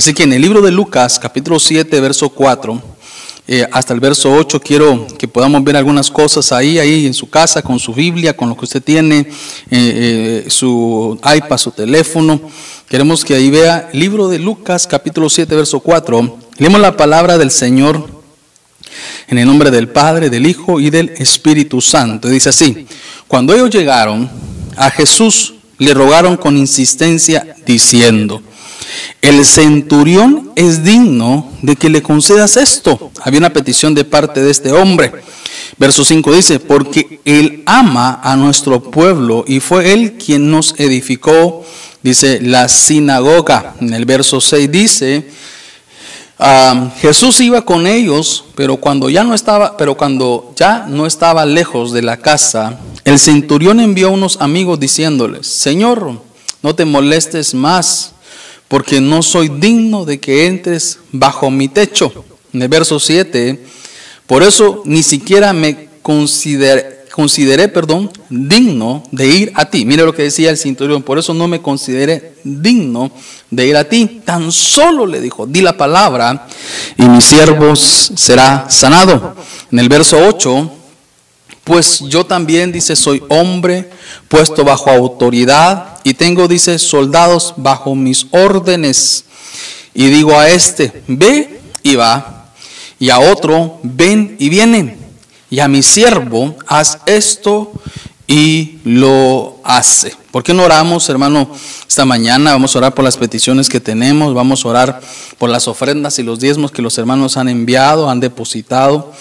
Así que en el libro de Lucas, capítulo 7, verso 4, eh, hasta el verso 8, quiero que podamos ver algunas cosas ahí, ahí en su casa, con su Biblia, con lo que usted tiene, eh, eh, su iPad, su teléfono. Queremos que ahí vea el libro de Lucas, capítulo 7, verso 4. Leemos la palabra del Señor en el nombre del Padre, del Hijo y del Espíritu Santo. Dice así, cuando ellos llegaron a Jesús, le rogaron con insistencia diciendo, el centurión es digno de que le concedas esto. Había una petición de parte de este hombre. Verso 5 dice, porque él ama a nuestro pueblo y fue él quien nos edificó, dice, la sinagoga. En el verso 6 dice, ah, Jesús iba con ellos, pero cuando ya no estaba, pero cuando ya no estaba lejos de la casa, el centurión envió a unos amigos diciéndoles, Señor, no te molestes más porque no soy digno de que entres bajo mi techo. En el verso 7, por eso ni siquiera me consideré, consideré, perdón, digno de ir a ti. Mire lo que decía el cinturón, por eso no me consideré digno de ir a ti. Tan solo le dijo, di la palabra y mi siervo será sanado. En el verso 8, pues yo también, dice, soy hombre puesto bajo autoridad y tengo, dice, soldados bajo mis órdenes. Y digo a este, ve y va, y a otro, ven y viene, y a mi siervo, haz esto y lo hace. ¿Por qué no oramos, hermano, esta mañana? Vamos a orar por las peticiones que tenemos, vamos a orar por las ofrendas y los diezmos que los hermanos han enviado, han depositado.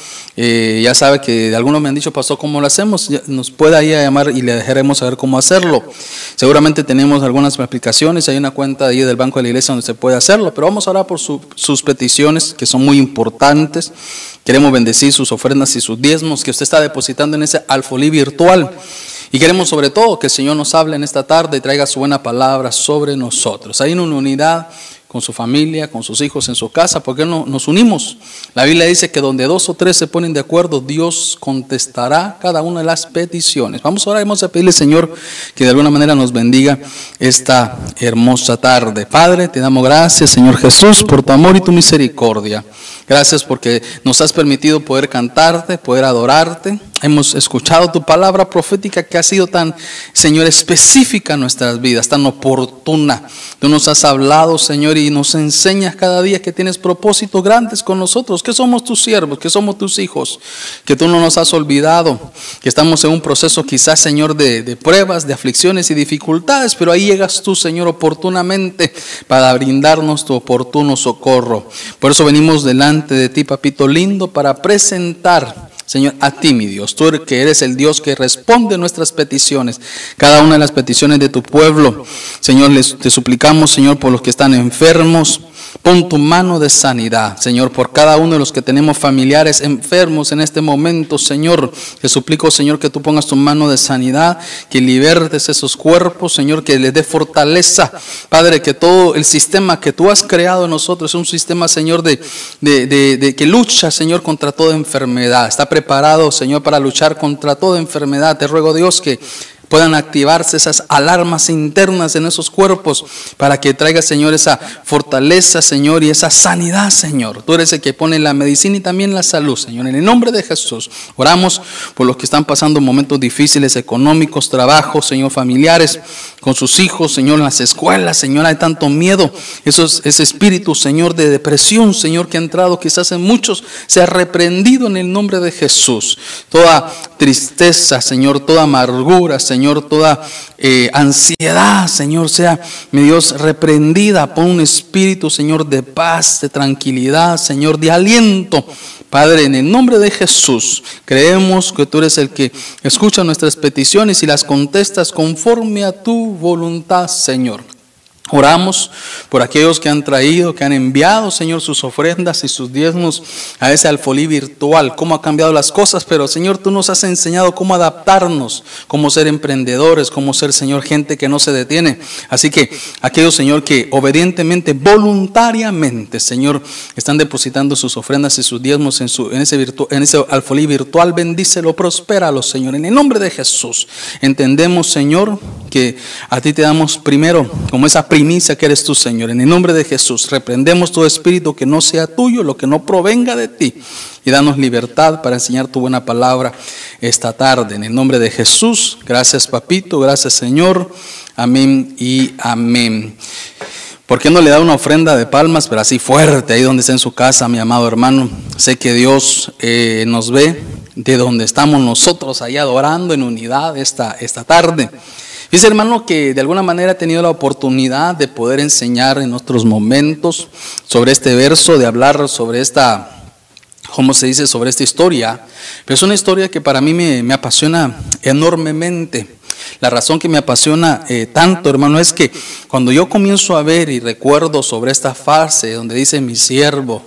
Eh, ya sabe que algunos me han dicho, pasó ¿cómo lo hacemos? Nos puede ahí llamar y le dejaremos saber cómo hacerlo. Seguramente tenemos algunas explicaciones, hay una cuenta ahí del Banco de la Iglesia donde se puede hacerlo, pero vamos a orar por sus peticiones que son muy importantes. Queremos bendecir sus ofrendas y sus diezmos que usted está depositando en ese alfolí virtual. Y queremos sobre todo que el Señor nos hable en esta tarde y traiga su buena palabra sobre nosotros. Hay una unidad con su familia, con sus hijos en su casa, porque no nos unimos. La Biblia dice que donde dos o tres se ponen de acuerdo, Dios contestará cada una de las peticiones. Vamos a orar, vamos a pedirle, Señor, que de alguna manera nos bendiga esta hermosa tarde. Padre, te damos gracias, Señor Jesús, por tu amor y tu misericordia. Gracias porque nos has permitido poder cantarte, poder adorarte. Hemos escuchado tu palabra profética que ha sido tan, Señor, específica en nuestras vidas, tan oportuna. Tú nos has hablado, Señor, y nos enseñas cada día que tienes propósitos grandes con nosotros, que somos tus siervos, que somos tus hijos, que tú no nos has olvidado, que estamos en un proceso quizás, Señor, de, de pruebas, de aflicciones y dificultades, pero ahí llegas tú, Señor, oportunamente para brindarnos tu oportuno socorro. Por eso venimos delante de ti, papito lindo, para presentar, Señor, a ti, mi Dios. Tú que eres el Dios que responde nuestras peticiones, cada una de las peticiones de tu pueblo. Señor, les, te suplicamos, Señor, por los que están enfermos, Pon tu mano de sanidad, Señor, por cada uno de los que tenemos familiares enfermos en este momento, Señor. Te suplico, Señor, que tú pongas tu mano de sanidad, que libertes esos cuerpos, Señor, que les dé fortaleza. Padre, que todo el sistema que tú has creado en nosotros es un sistema, Señor, de, de que lucha, Señor, contra toda enfermedad. Está preparado, Señor, para luchar contra toda enfermedad. Te ruego, Dios, que puedan activarse esas alarmas internas en esos cuerpos para que traiga, Señor, esa fortaleza, Señor, y esa sanidad, Señor. Tú eres el que pone la medicina y también la salud, Señor. En el nombre de Jesús, oramos por los que están pasando momentos difíciles económicos, trabajos, Señor, familiares, con sus hijos, Señor, en las escuelas, Señor, hay tanto miedo. ese espíritu, Señor, de depresión, Señor, que ha entrado quizás en muchos, se ha reprendido en el nombre de Jesús. Toda tristeza, Señor, toda amargura, Señor, toda eh, ansiedad, Señor, sea, mi Dios, reprendida. por un espíritu, Señor, de paz, de tranquilidad, Señor, de aliento. Padre, en el nombre de Jesús, creemos que tú eres el que escucha nuestras peticiones y las contestas conforme a tu voluntad, Señor. Oramos por aquellos que han traído, que han enviado, Señor, sus ofrendas y sus diezmos a ese alfolí virtual, cómo ha cambiado las cosas, pero Señor, tú nos has enseñado cómo adaptarnos, cómo ser emprendedores, cómo ser, Señor, gente que no se detiene. Así que aquellos, Señor, que obedientemente, voluntariamente, Señor, están depositando sus ofrendas y sus diezmos en, su, en, ese, virtu, en ese alfolí virtual, bendícelo, prospéralo, Señor, en el nombre de Jesús. Entendemos, Señor, que a ti te damos primero, como esa primicia que eres tú, Señor. En el nombre de Jesús, reprendemos todo espíritu que no sea tuyo, lo que no provenga de ti. Y danos libertad para enseñar tu buena palabra esta tarde. En el nombre de Jesús, gracias papito, gracias Señor. Amén y amén. ¿Por qué no le da una ofrenda de palmas, pero así fuerte, ahí donde está en su casa, mi amado hermano? Sé que Dios eh, nos ve de donde estamos nosotros ahí adorando en unidad esta, esta tarde. Dice hermano que de alguna manera he tenido la oportunidad de poder enseñar en otros momentos sobre este verso, de hablar sobre esta, ¿cómo se dice?, sobre esta historia. Pero es una historia que para mí me, me apasiona enormemente. La razón que me apasiona eh, tanto, hermano, es que cuando yo comienzo a ver y recuerdo sobre esta fase donde dice mi siervo,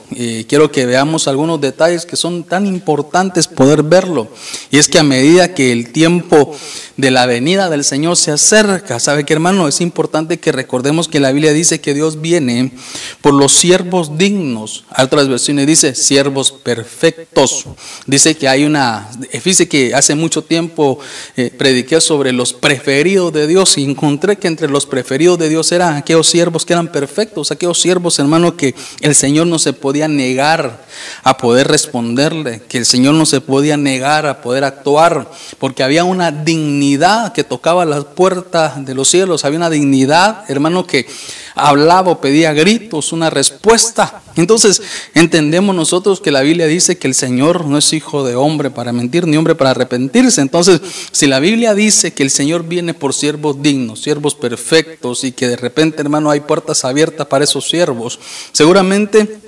quiero que veamos algunos detalles que son tan importantes poder verlo. Y es que a medida que el tiempo de la venida del Señor se acerca, ¿sabe qué, hermano? Es importante que recordemos que la Biblia dice que Dios viene por los siervos dignos. Otras versiones dice siervos perfectos. Dice que hay una, fíjese que hace mucho tiempo eh, prediqué sobre los preferidos de Dios y encontré que entre los preferidos de Dios eran aquellos siervos que eran perfectos, aquellos siervos, hermano, que el Señor no se podía negar a poder responderle, que el Señor no se podía negar a poder actuar, porque había una dignidad que tocaba las puertas de los cielos, había una dignidad, hermano, que hablaba o pedía gritos, una respuesta. Entonces entendemos nosotros que la Biblia dice que el Señor no es hijo de hombre para mentir, ni hombre para arrepentirse. Entonces, si la Biblia dice que el Señor viene por siervos dignos, siervos perfectos, y que de repente, hermano, hay puertas abiertas para esos siervos, seguramente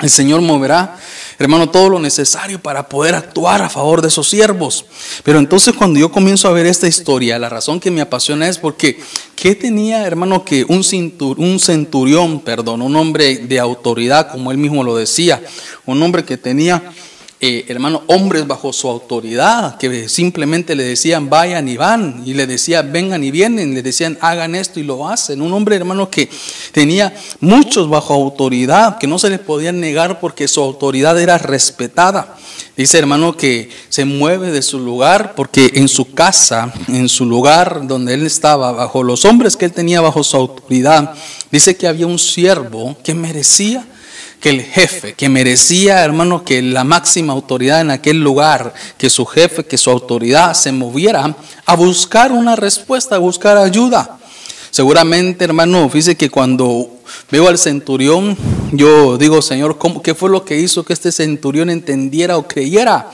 el Señor moverá, hermano, todo lo necesario para poder actuar a favor de esos siervos. Pero entonces cuando yo comienzo a ver esta historia, la razón que me apasiona es porque, ¿qué tenía, hermano, que un, un centurión, perdón, un hombre de autoridad, como él mismo lo decía, un hombre que tenía eh, hermano, hombres bajo su autoridad, que simplemente le decían vayan y van, y le decían vengan y vienen, le decían hagan esto y lo hacen. Un hombre, hermano, que tenía muchos bajo autoridad, que no se les podía negar porque su autoridad era respetada. Dice, hermano, que se mueve de su lugar porque en su casa, en su lugar donde él estaba, bajo los hombres que él tenía bajo su autoridad, dice que había un siervo que merecía que el jefe, que merecía, hermano, que la máxima autoridad en aquel lugar, que su jefe, que su autoridad se moviera a buscar una respuesta, a buscar ayuda. Seguramente, hermano, fíjese que cuando veo al centurión, yo digo, Señor, ¿cómo, ¿qué fue lo que hizo que este centurión entendiera o creyera?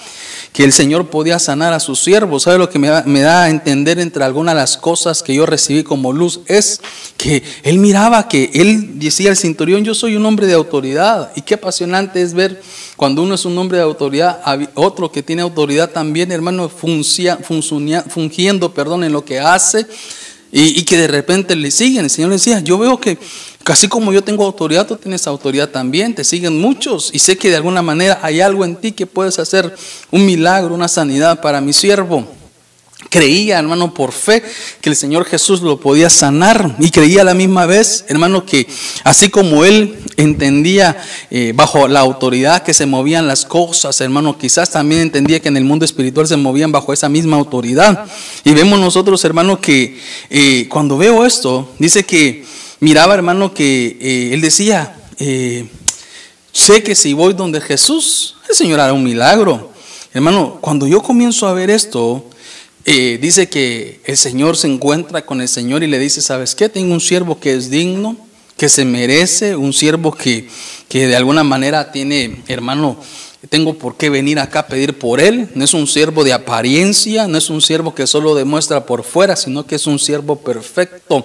Que el Señor podía sanar a sus siervos. ¿Sabe lo que me da, a entender entre algunas de las cosas que yo recibí como luz? Es que él miraba que él decía al cinturón, yo soy un hombre de autoridad. Y qué apasionante es ver cuando uno es un hombre de autoridad, otro que tiene autoridad también, hermano, fungiendo perdón, en lo que hace. Y, y, que de repente le siguen. El Señor le decía, yo veo que Casi como yo tengo autoridad, tú tienes autoridad también, te siguen muchos y sé que de alguna manera hay algo en ti que puedes hacer un milagro, una sanidad para mi siervo. Creía, hermano, por fe que el Señor Jesús lo podía sanar y creía a la misma vez, hermano, que así como él entendía eh, bajo la autoridad que se movían las cosas, hermano, quizás también entendía que en el mundo espiritual se movían bajo esa misma autoridad. Y vemos nosotros, hermano, que eh, cuando veo esto, dice que miraba, hermano, que eh, él decía, eh, sé que si voy donde Jesús, el Señor hará un milagro. Hermano, cuando yo comienzo a ver esto, eh, dice que el Señor se encuentra con el Señor y le dice, ¿sabes qué? Tengo un siervo que es digno, que se merece, un siervo que, que de alguna manera tiene, hermano, tengo por qué venir acá a pedir por él. No es un siervo de apariencia, no es un siervo que solo demuestra por fuera, sino que es un siervo perfecto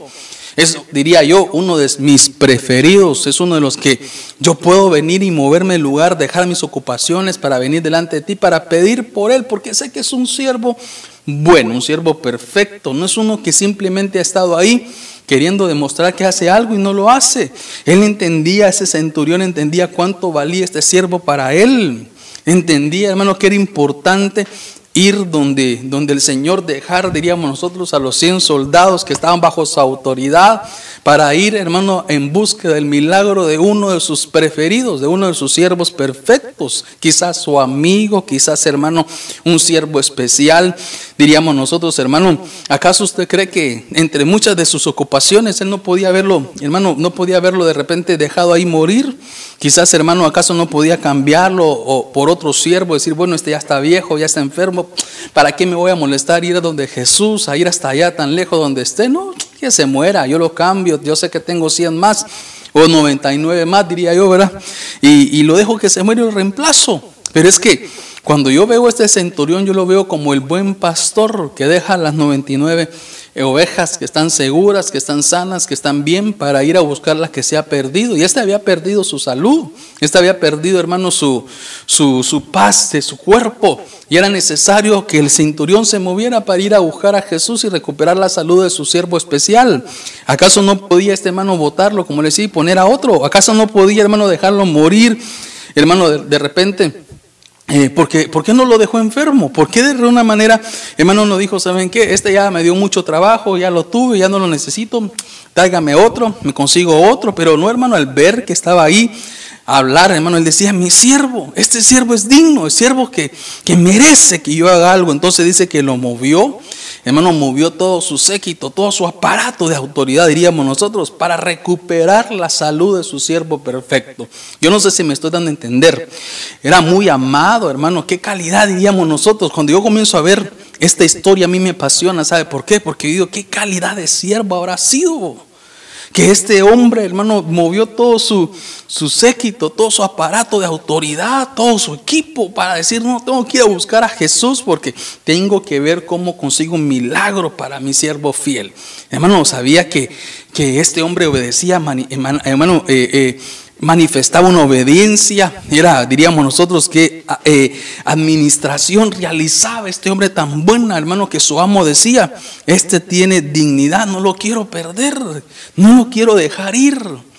es, diría yo, uno de mis preferidos. Es uno de los que yo puedo venir y moverme el lugar, dejar mis ocupaciones para venir delante de ti, para pedir por él, porque sé que es un siervo bueno, un siervo perfecto. No es uno que simplemente ha estado ahí queriendo demostrar que hace algo y no lo hace. Él entendía, ese centurión entendía cuánto valía este siervo para él. Entendía, hermano, que era importante ir donde, donde el Señor dejar, diríamos nosotros, a los 100 soldados que estaban bajo su autoridad para ir, hermano, en busca del milagro de uno de sus preferidos, de uno de sus siervos perfectos, quizás su amigo, quizás, hermano, un siervo especial. diríamos nosotros, hermano, ¿acaso usted cree que entre muchas de sus ocupaciones él no podía verlo, hermano, no podía verlo de repente dejado ahí morir? Quizás, hermano, ¿acaso no podía cambiarlo o por otro siervo, decir, bueno, este ya está viejo, ya está enfermo, ¿para qué me voy a molestar ir a donde Jesús, a ir hasta allá tan lejos donde esté? No, que se muera, yo lo cambio, yo sé que tengo 100 más o 99 más, diría yo, ¿verdad? Y, y lo dejo que se muera y lo reemplazo. Pero es que cuando yo veo este centurión, yo lo veo como el buen pastor que deja las 99 ovejas que están seguras, que están sanas, que están bien para ir a buscar la que se ha perdido. Y este había perdido su salud, este había perdido, hermano, su, su, su paz de su cuerpo. Y era necesario que el centurión se moviera para ir a buscar a Jesús y recuperar la salud de su siervo especial. ¿Acaso no podía este hermano votarlo, como le decía, y poner a otro? ¿Acaso no podía, hermano, dejarlo morir? Hermano, de repente eh, porque, ¿Por qué no lo dejó enfermo? ¿Por qué de alguna manera, hermano, no dijo, ¿saben qué? Este ya me dio mucho trabajo, ya lo tuve, ya no lo necesito, tráigame otro, me consigo otro, pero no, hermano, al ver que estaba ahí, hablar, hermano, él decía, mi siervo, este siervo es digno, es siervo que, que merece que yo haga algo. Entonces dice que lo movió hermano, movió todo su séquito, todo su aparato de autoridad, diríamos nosotros, para recuperar la salud de su siervo perfecto. Yo no sé si me estoy dando a entender. Era muy amado, hermano. Qué calidad diríamos nosotros. Cuando yo comienzo a ver esta historia, a mí me apasiona. ¿Sabe por qué? Porque digo, qué calidad de siervo habrá sido que este hombre, hermano, movió todo su, su séquito, todo su aparato de autoridad, todo su equipo para decir, no, tengo que ir a buscar a Jesús porque tengo que ver cómo consigo un milagro para mi siervo fiel. Hermano, sabía que, que este hombre obedecía, hermano, eh, eh, manifestaba una obediencia, era, diríamos nosotros, que eh, administración realizaba este hombre tan buena, hermano, que su amo decía, este tiene dignidad, no lo quiero perder, no lo quiero dejar ir.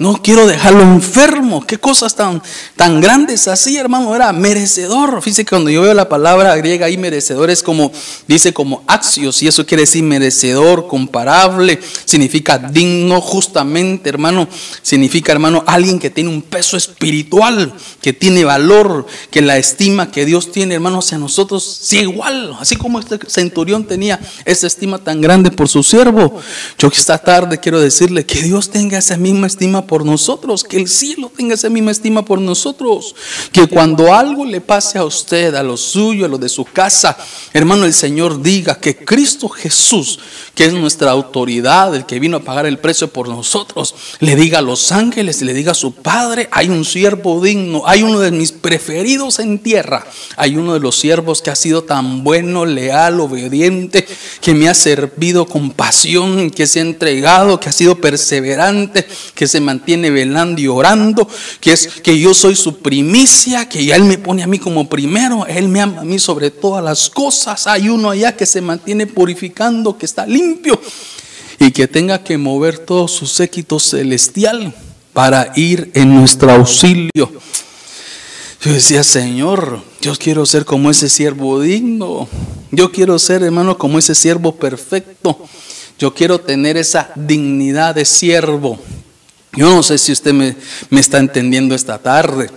No quiero dejarlo enfermo. Qué cosas tan, tan grandes así, hermano. Era merecedor. Fíjese que cuando yo veo la palabra griega ahí, merecedor es como, dice como axios, y eso quiere decir merecedor, comparable, significa digno, justamente, hermano. Significa, hermano, alguien que tiene un peso espiritual, que tiene valor, que la estima que Dios tiene, hermano, hacia nosotros, sí, igual. Así como este centurión tenía esa estima tan grande por su siervo. Yo esta tarde quiero decirle que Dios tenga esa misma estima por nosotros, que el cielo tenga esa misma estima por nosotros, que cuando algo le pase a usted, a lo suyo, a lo de su casa, hermano, el Señor diga que Cristo Jesús, que es nuestra autoridad, el que vino a pagar el precio por nosotros, le diga a los ángeles, le diga a su Padre, hay un siervo digno, hay uno de mis preferidos en tierra, hay uno de los siervos que ha sido tan bueno, leal, obediente, que me ha servido con pasión, que se ha entregado, que ha sido perseverante, que se mantiene tiene velando y orando, que es que yo soy su primicia, que Él me pone a mí como primero, Él me ama a mí sobre todas las cosas. Hay uno allá que se mantiene purificando, que está limpio y que tenga que mover todo su séquito celestial para ir en nuestro auxilio. Yo decía, Señor, yo quiero ser como ese siervo digno. Yo quiero ser, hermano, como ese siervo perfecto. Yo quiero tener esa dignidad de siervo. Yo no sé si usted me, está entendiendo esta tarde.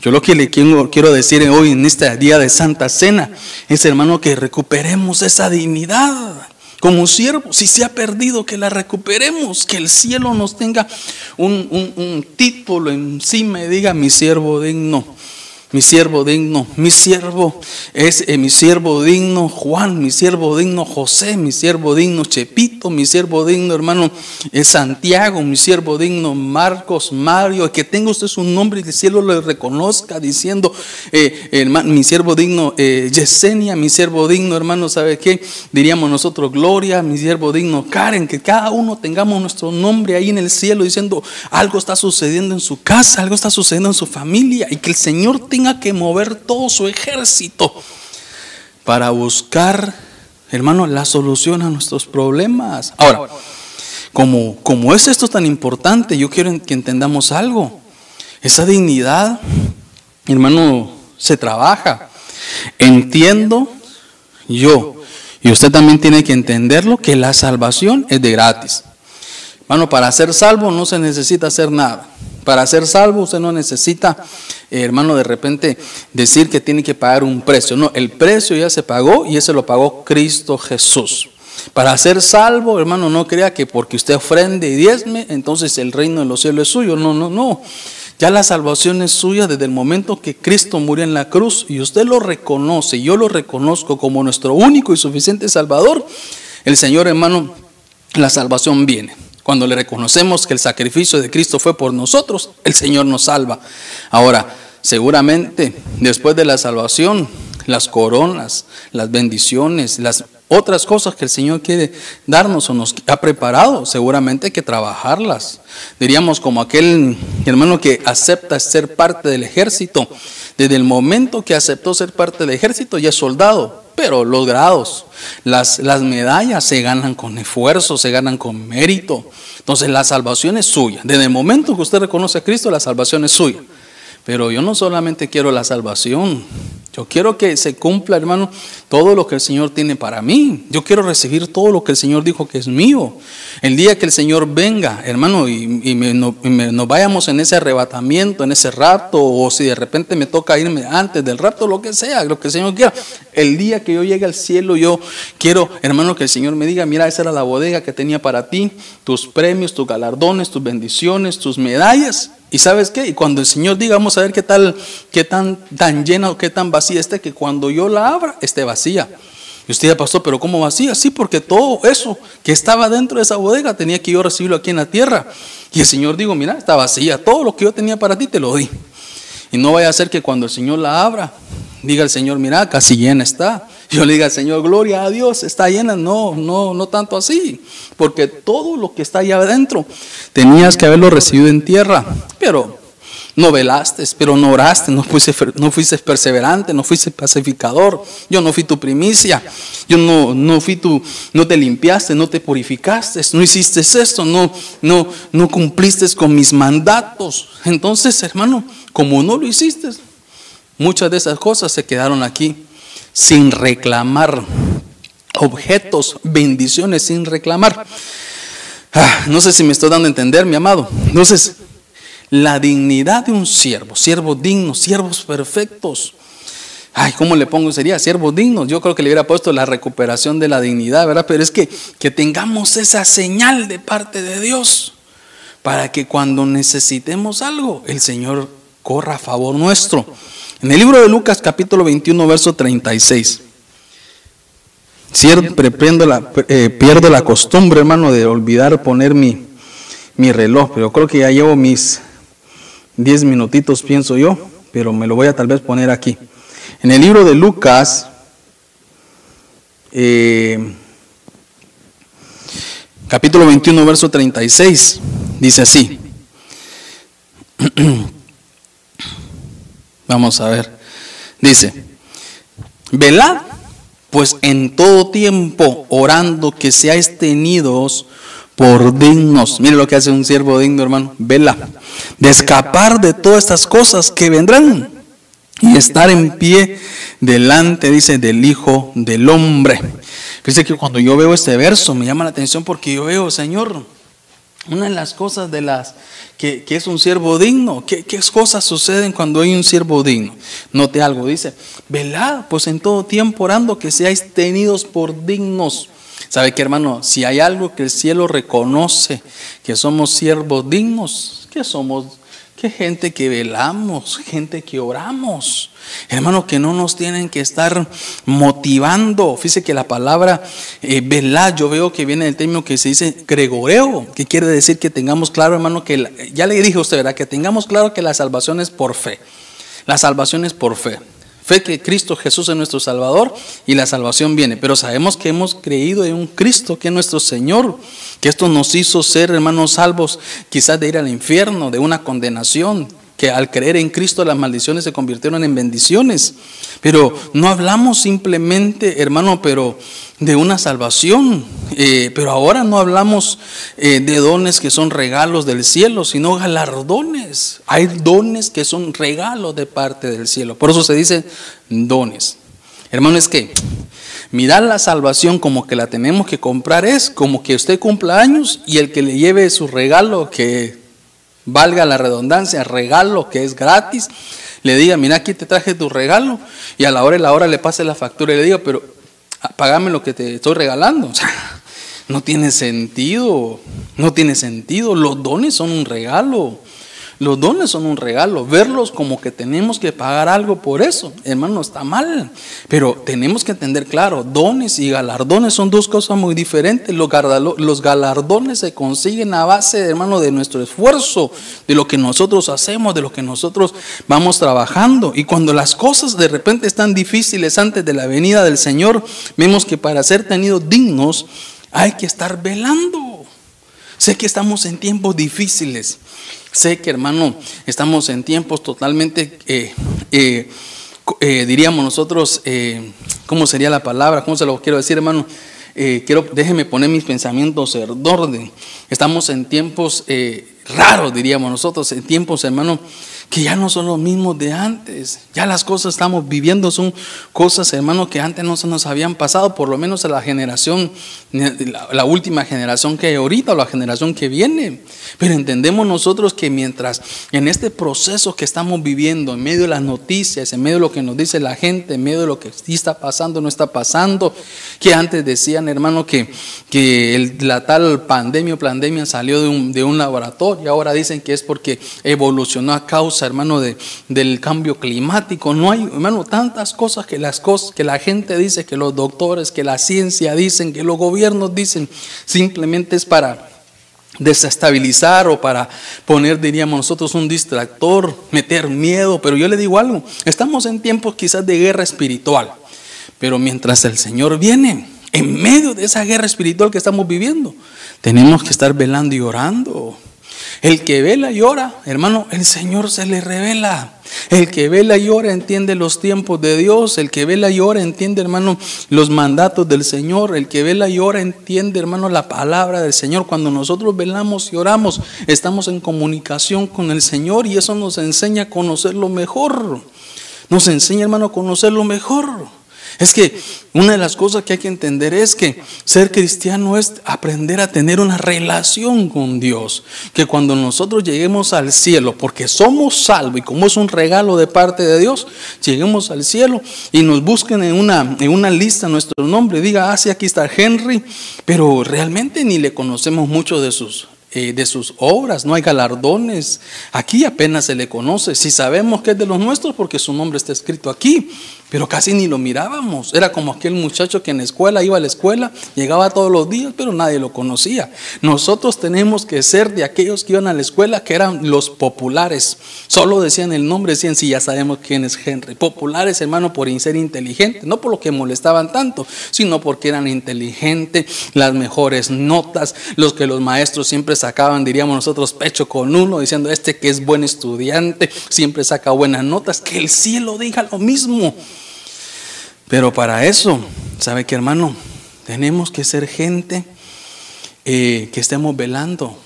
Yo lo que le quiero, quiero decir hoy en este día de Santa Cena es, hermano, que recuperemos esa dignidad como siervo. Si se ha perdido, que la recuperemos, que el cielo nos tenga un, un título encima y diga mi siervo digno mi siervo digno, mi siervo es eh, mi siervo digno Juan, mi siervo digno José, mi siervo digno Chepito, mi siervo digno hermano es Santiago, mi siervo digno Marcos, Mario, que tenga usted su nombre y que el cielo le reconozca diciendo, eh, mi siervo digno eh, Yesenia, mi siervo digno hermano, ¿sabe qué? Diríamos nosotros Gloria, mi siervo digno Karen, que cada uno tengamos nuestro nombre ahí en el cielo diciendo, algo está sucediendo en su casa, algo está sucediendo en su familia y que el Señor te tenga que mover todo su ejército para buscar, hermano, la solución a nuestros problemas. Ahora, como, como es esto tan importante, yo quiero que entendamos algo. Esa dignidad, hermano, se trabaja. Entiendo yo, y usted también tiene que entenderlo, que la salvación es de gratis. Hermano, para ser salvo no se necesita hacer nada. Para ser salvo usted no necesita, eh, hermano, de repente decir que tiene que pagar un precio. No, el precio ya se pagó y ese lo pagó Cristo Jesús. Para ser salvo, hermano, no crea que porque usted ofrende y diezme, entonces el reino de los cielos es suyo. No, no, no. Ya la salvación es suya desde el momento que Cristo murió en la cruz y usted lo reconoce, yo lo reconozco como nuestro único y suficiente Salvador. El Señor, hermano, la salvación viene. Cuando le reconocemos que el sacrificio de Cristo fue por nosotros, el Señor nos salva. Ahora, seguramente después de la salvación, las coronas, las bendiciones, las otras cosas que el Señor quiere darnos o nos ha preparado, seguramente hay que trabajarlas. Diríamos como aquel hermano que acepta ser parte del ejército. Desde el momento que aceptó ser parte del ejército ya es soldado, pero los grados, las, las medallas se ganan con esfuerzo, se ganan con mérito. Entonces la salvación es suya. Desde el momento que usted reconoce a Cristo, la salvación es suya. Pero yo no solamente quiero la salvación, yo quiero que se cumpla, hermano, todo lo que el Señor tiene para mí. Yo quiero recibir todo lo que el Señor dijo que es mío. El día que el Señor venga, hermano, y, nos vayamos en ese arrebatamiento, en ese rapto, o si de repente me toca irme antes del rapto, lo que sea, lo que el Señor quiera. El día que yo llegue al cielo, yo quiero, hermano, que el Señor me diga, mira, esa era la bodega que tenía para ti, tus premios, tus galardones, tus bendiciones, tus medallas. ¿Y sabes qué? Y cuando el Señor diga, vamos a ver qué tal, qué tan, tan llena o qué tan vacía esté, que cuando yo la abra, esté vacía. Y usted ya pasó, pero ¿cómo vacía? Sí, porque todo eso que estaba dentro de esa bodega tenía que yo recibirlo aquí en la tierra. Y el Señor dijo, mira, está vacía, todo lo que yo tenía para ti te lo di. Y no vaya a ser que cuando el Señor la abra, diga el Señor, mira, casi llena está. Yo le diga, Señor, gloria a Dios, está llena. No, no, no tanto así. Porque todo lo que está allá adentro tenías que haberlo recibido en tierra. Pero no velaste, pero no oraste, no fuiste, no fuiste perseverante, no fuiste pacificador. Yo no fui tu primicia. Yo no, no fui tu, no te limpiaste, no te purificaste, no hiciste esto, no, no, no cumpliste con mis mandatos. Entonces, hermano, como no lo hiciste, muchas de esas cosas se quedaron aquí sin reclamar. Objetos, bendiciones sin reclamar. Ah, no sé si me estoy dando a entender, mi amado. Entonces, la dignidad de un siervo, siervo digno, siervos perfectos. Ay, ¿cómo le pongo? Sería siervos dignos. Yo creo que le hubiera puesto la recuperación de la dignidad, ¿verdad? Pero es que, que tengamos esa señal de parte de Dios para que cuando necesitemos algo, el Señor corra a favor nuestro. En el libro de Lucas capítulo 21, verso 36. Siempre la, eh, pierdo la costumbre, hermano, de olvidar poner mi, mi reloj, pero creo que ya llevo mis 10 minutitos, pienso yo, pero me lo voy a tal vez poner aquí. En el libro de Lucas, eh, capítulo 21, verso 36, dice así. Vamos a ver. Dice, velad pues en todo tiempo orando que seáis tenidos por dignos. Mire lo que hace un siervo digno, hermano. Vela. De escapar de todas estas cosas que vendrán y estar en pie delante, dice, del Hijo del Hombre. Dice que cuando yo veo este verso me llama la atención porque yo veo, Señor, una de las cosas de las que, es un siervo digno, ¿Qué, ¿qué, cosas suceden cuando hay un siervo digno? Note algo, dice, velad pues en todo tiempo orando que seáis tenidos por dignos. ¿Sabe qué hermano? Si hay algo que el cielo reconoce, que somos siervos dignos, que somos que gente que velamos, gente que oramos. Hermano, que no nos tienen que estar motivando. Fíjese que la palabra eh, velar, yo veo que viene del término que se dice gregoreo, que quiere decir que tengamos claro, hermano, que ya le dije a usted, ¿verdad? Que tengamos claro que la salvación es por fe. La salvación es por fe. Fe que Cristo Jesús es nuestro Salvador y la salvación viene. Pero sabemos que hemos creído en un Cristo que es nuestro Señor, que esto nos hizo ser hermanos salvos quizás de ir al infierno, de una condenación, que al creer en Cristo las maldiciones se convirtieron en bendiciones. Pero no hablamos simplemente, hermano, pero de una salvación. Eh, pero ahora no hablamos eh, de dones que son regalos del cielo, sino galardones. Hay dones que son regalos de parte del cielo. Por eso se dice dones. Hermano, es que mirar la salvación como que la tenemos que comprar es como que usted cumpla años y el que le lleve su regalo que valga la redundancia, regalo que es gratis, le diga, mira, aquí te traje tu regalo, y a la hora y la hora le pase la factura y le diga, pero pagame lo que te estoy regalando. O sea, no tiene sentido, no tiene sentido. Los dones son un regalo. Los dones son un regalo. Verlos como que tenemos que pagar algo por eso, hermano, está mal. Pero tenemos que entender claro, dones y galardones son dos cosas muy diferentes. Los galardones se consiguen a base, hermano, de nuestro esfuerzo, de lo que nosotros hacemos, de lo que nosotros vamos trabajando. Y cuando las cosas de repente están difíciles antes de la venida del Señor, vemos que para ser tenidos dignos hay que estar velando. Sé que estamos en tiempos difíciles. Sé que, hermano, estamos en tiempos totalmente, eh, eh, eh, diríamos nosotros, ¿cómo sería la palabra? ¿Cómo se lo quiero decir, hermano? quiero, déjeme poner mis pensamientos en orden. Estamos en tiempos raros, diríamos nosotros, en tiempos, hermano, que ya no son los mismos de antes. Ya las cosas estamos viviendo son cosas, hermano, que antes no se nos habían pasado, por lo menos a la generación, la, última generación que hay ahorita o la generación que viene. Pero entendemos nosotros que mientras en este proceso que estamos viviendo, en medio de las noticias, en medio de lo que nos dice la gente, en medio de lo que sí está pasando, no está pasando, que antes decían, hermano, que, que la tal pandemia o pandemia salió de un, de un laboratorio, ahora dicen que es porque evolucionó a causa hermano, de, del cambio climático. No hay, hermano, tantas cosas que las cosas que la gente dice, que los doctores, que la ciencia dicen, que los gobiernos dicen, simplemente es para desestabilizar o para poner, diríamos nosotros, un distractor, meter miedo. Pero yo le digo algo, estamos en tiempos quizás de guerra espiritual, pero mientras el Señor viene, en medio de esa guerra espiritual que estamos viviendo, tenemos que estar velando y orando. El que vela y ora, hermano, el Señor se le revela. El que vela y ora entiende los tiempos de Dios. El que vela y ora entiende, hermano, los mandatos del Señor. El que vela y ora entiende, hermano, la palabra del Señor. Cuando nosotros velamos y oramos, estamos en comunicación con el Señor y eso nos enseña a conocerlo mejor. Nos enseña, hermano, a conocerlo mejor. Es que una de las cosas que hay que entender es que ser cristiano es aprender a tener una relación con Dios. Que cuando nosotros lleguemos al cielo, porque somos salvos y como es un regalo de parte de Dios, lleguemos al cielo y nos busquen en una, en una lista nuestro nombre, diga, ah, aquí está Henry, pero realmente ni le conocemos mucho de sus eh, de sus obras, no hay galardones. Aquí apenas se le conoce. Si sabemos que es de los nuestros, porque su nombre está escrito aquí, pero casi ni lo mirábamos. Era como aquel muchacho que en la escuela iba a la escuela, llegaba todos los días, pero nadie lo conocía. Nosotros tenemos que ser de aquellos que iban a la escuela, que eran los populares. Solo decían el nombre, decían, si ya sabemos quién es Henry. Populares, hermano, por ser inteligentes, no por lo que molestaban tanto, sino porque eran inteligentes, las mejores notas, los que los maestros siempre sacaban, diríamos nosotros, pecho con uno, diciendo, este que es buen estudiante, siempre saca buenas notas, que el cielo diga lo mismo. Pero para eso, ¿sabe qué hermano? Tenemos que ser gente eh, que estemos velando,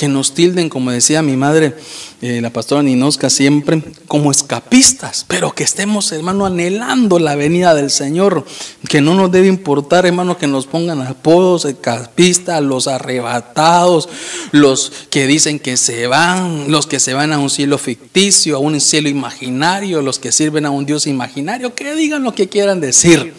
que nos tilden, como decía mi madre, eh, la pastora Ninosca, siempre como escapistas, pero que estemos, hermano, anhelando la venida del Señor, que no nos debe importar, hermano, que nos pongan apodos, escapistas, los arrebatados, los que dicen que se van, los que se van a un cielo ficticio, a un cielo imaginario, los que sirven a un Dios imaginario, que digan lo que quieran decir.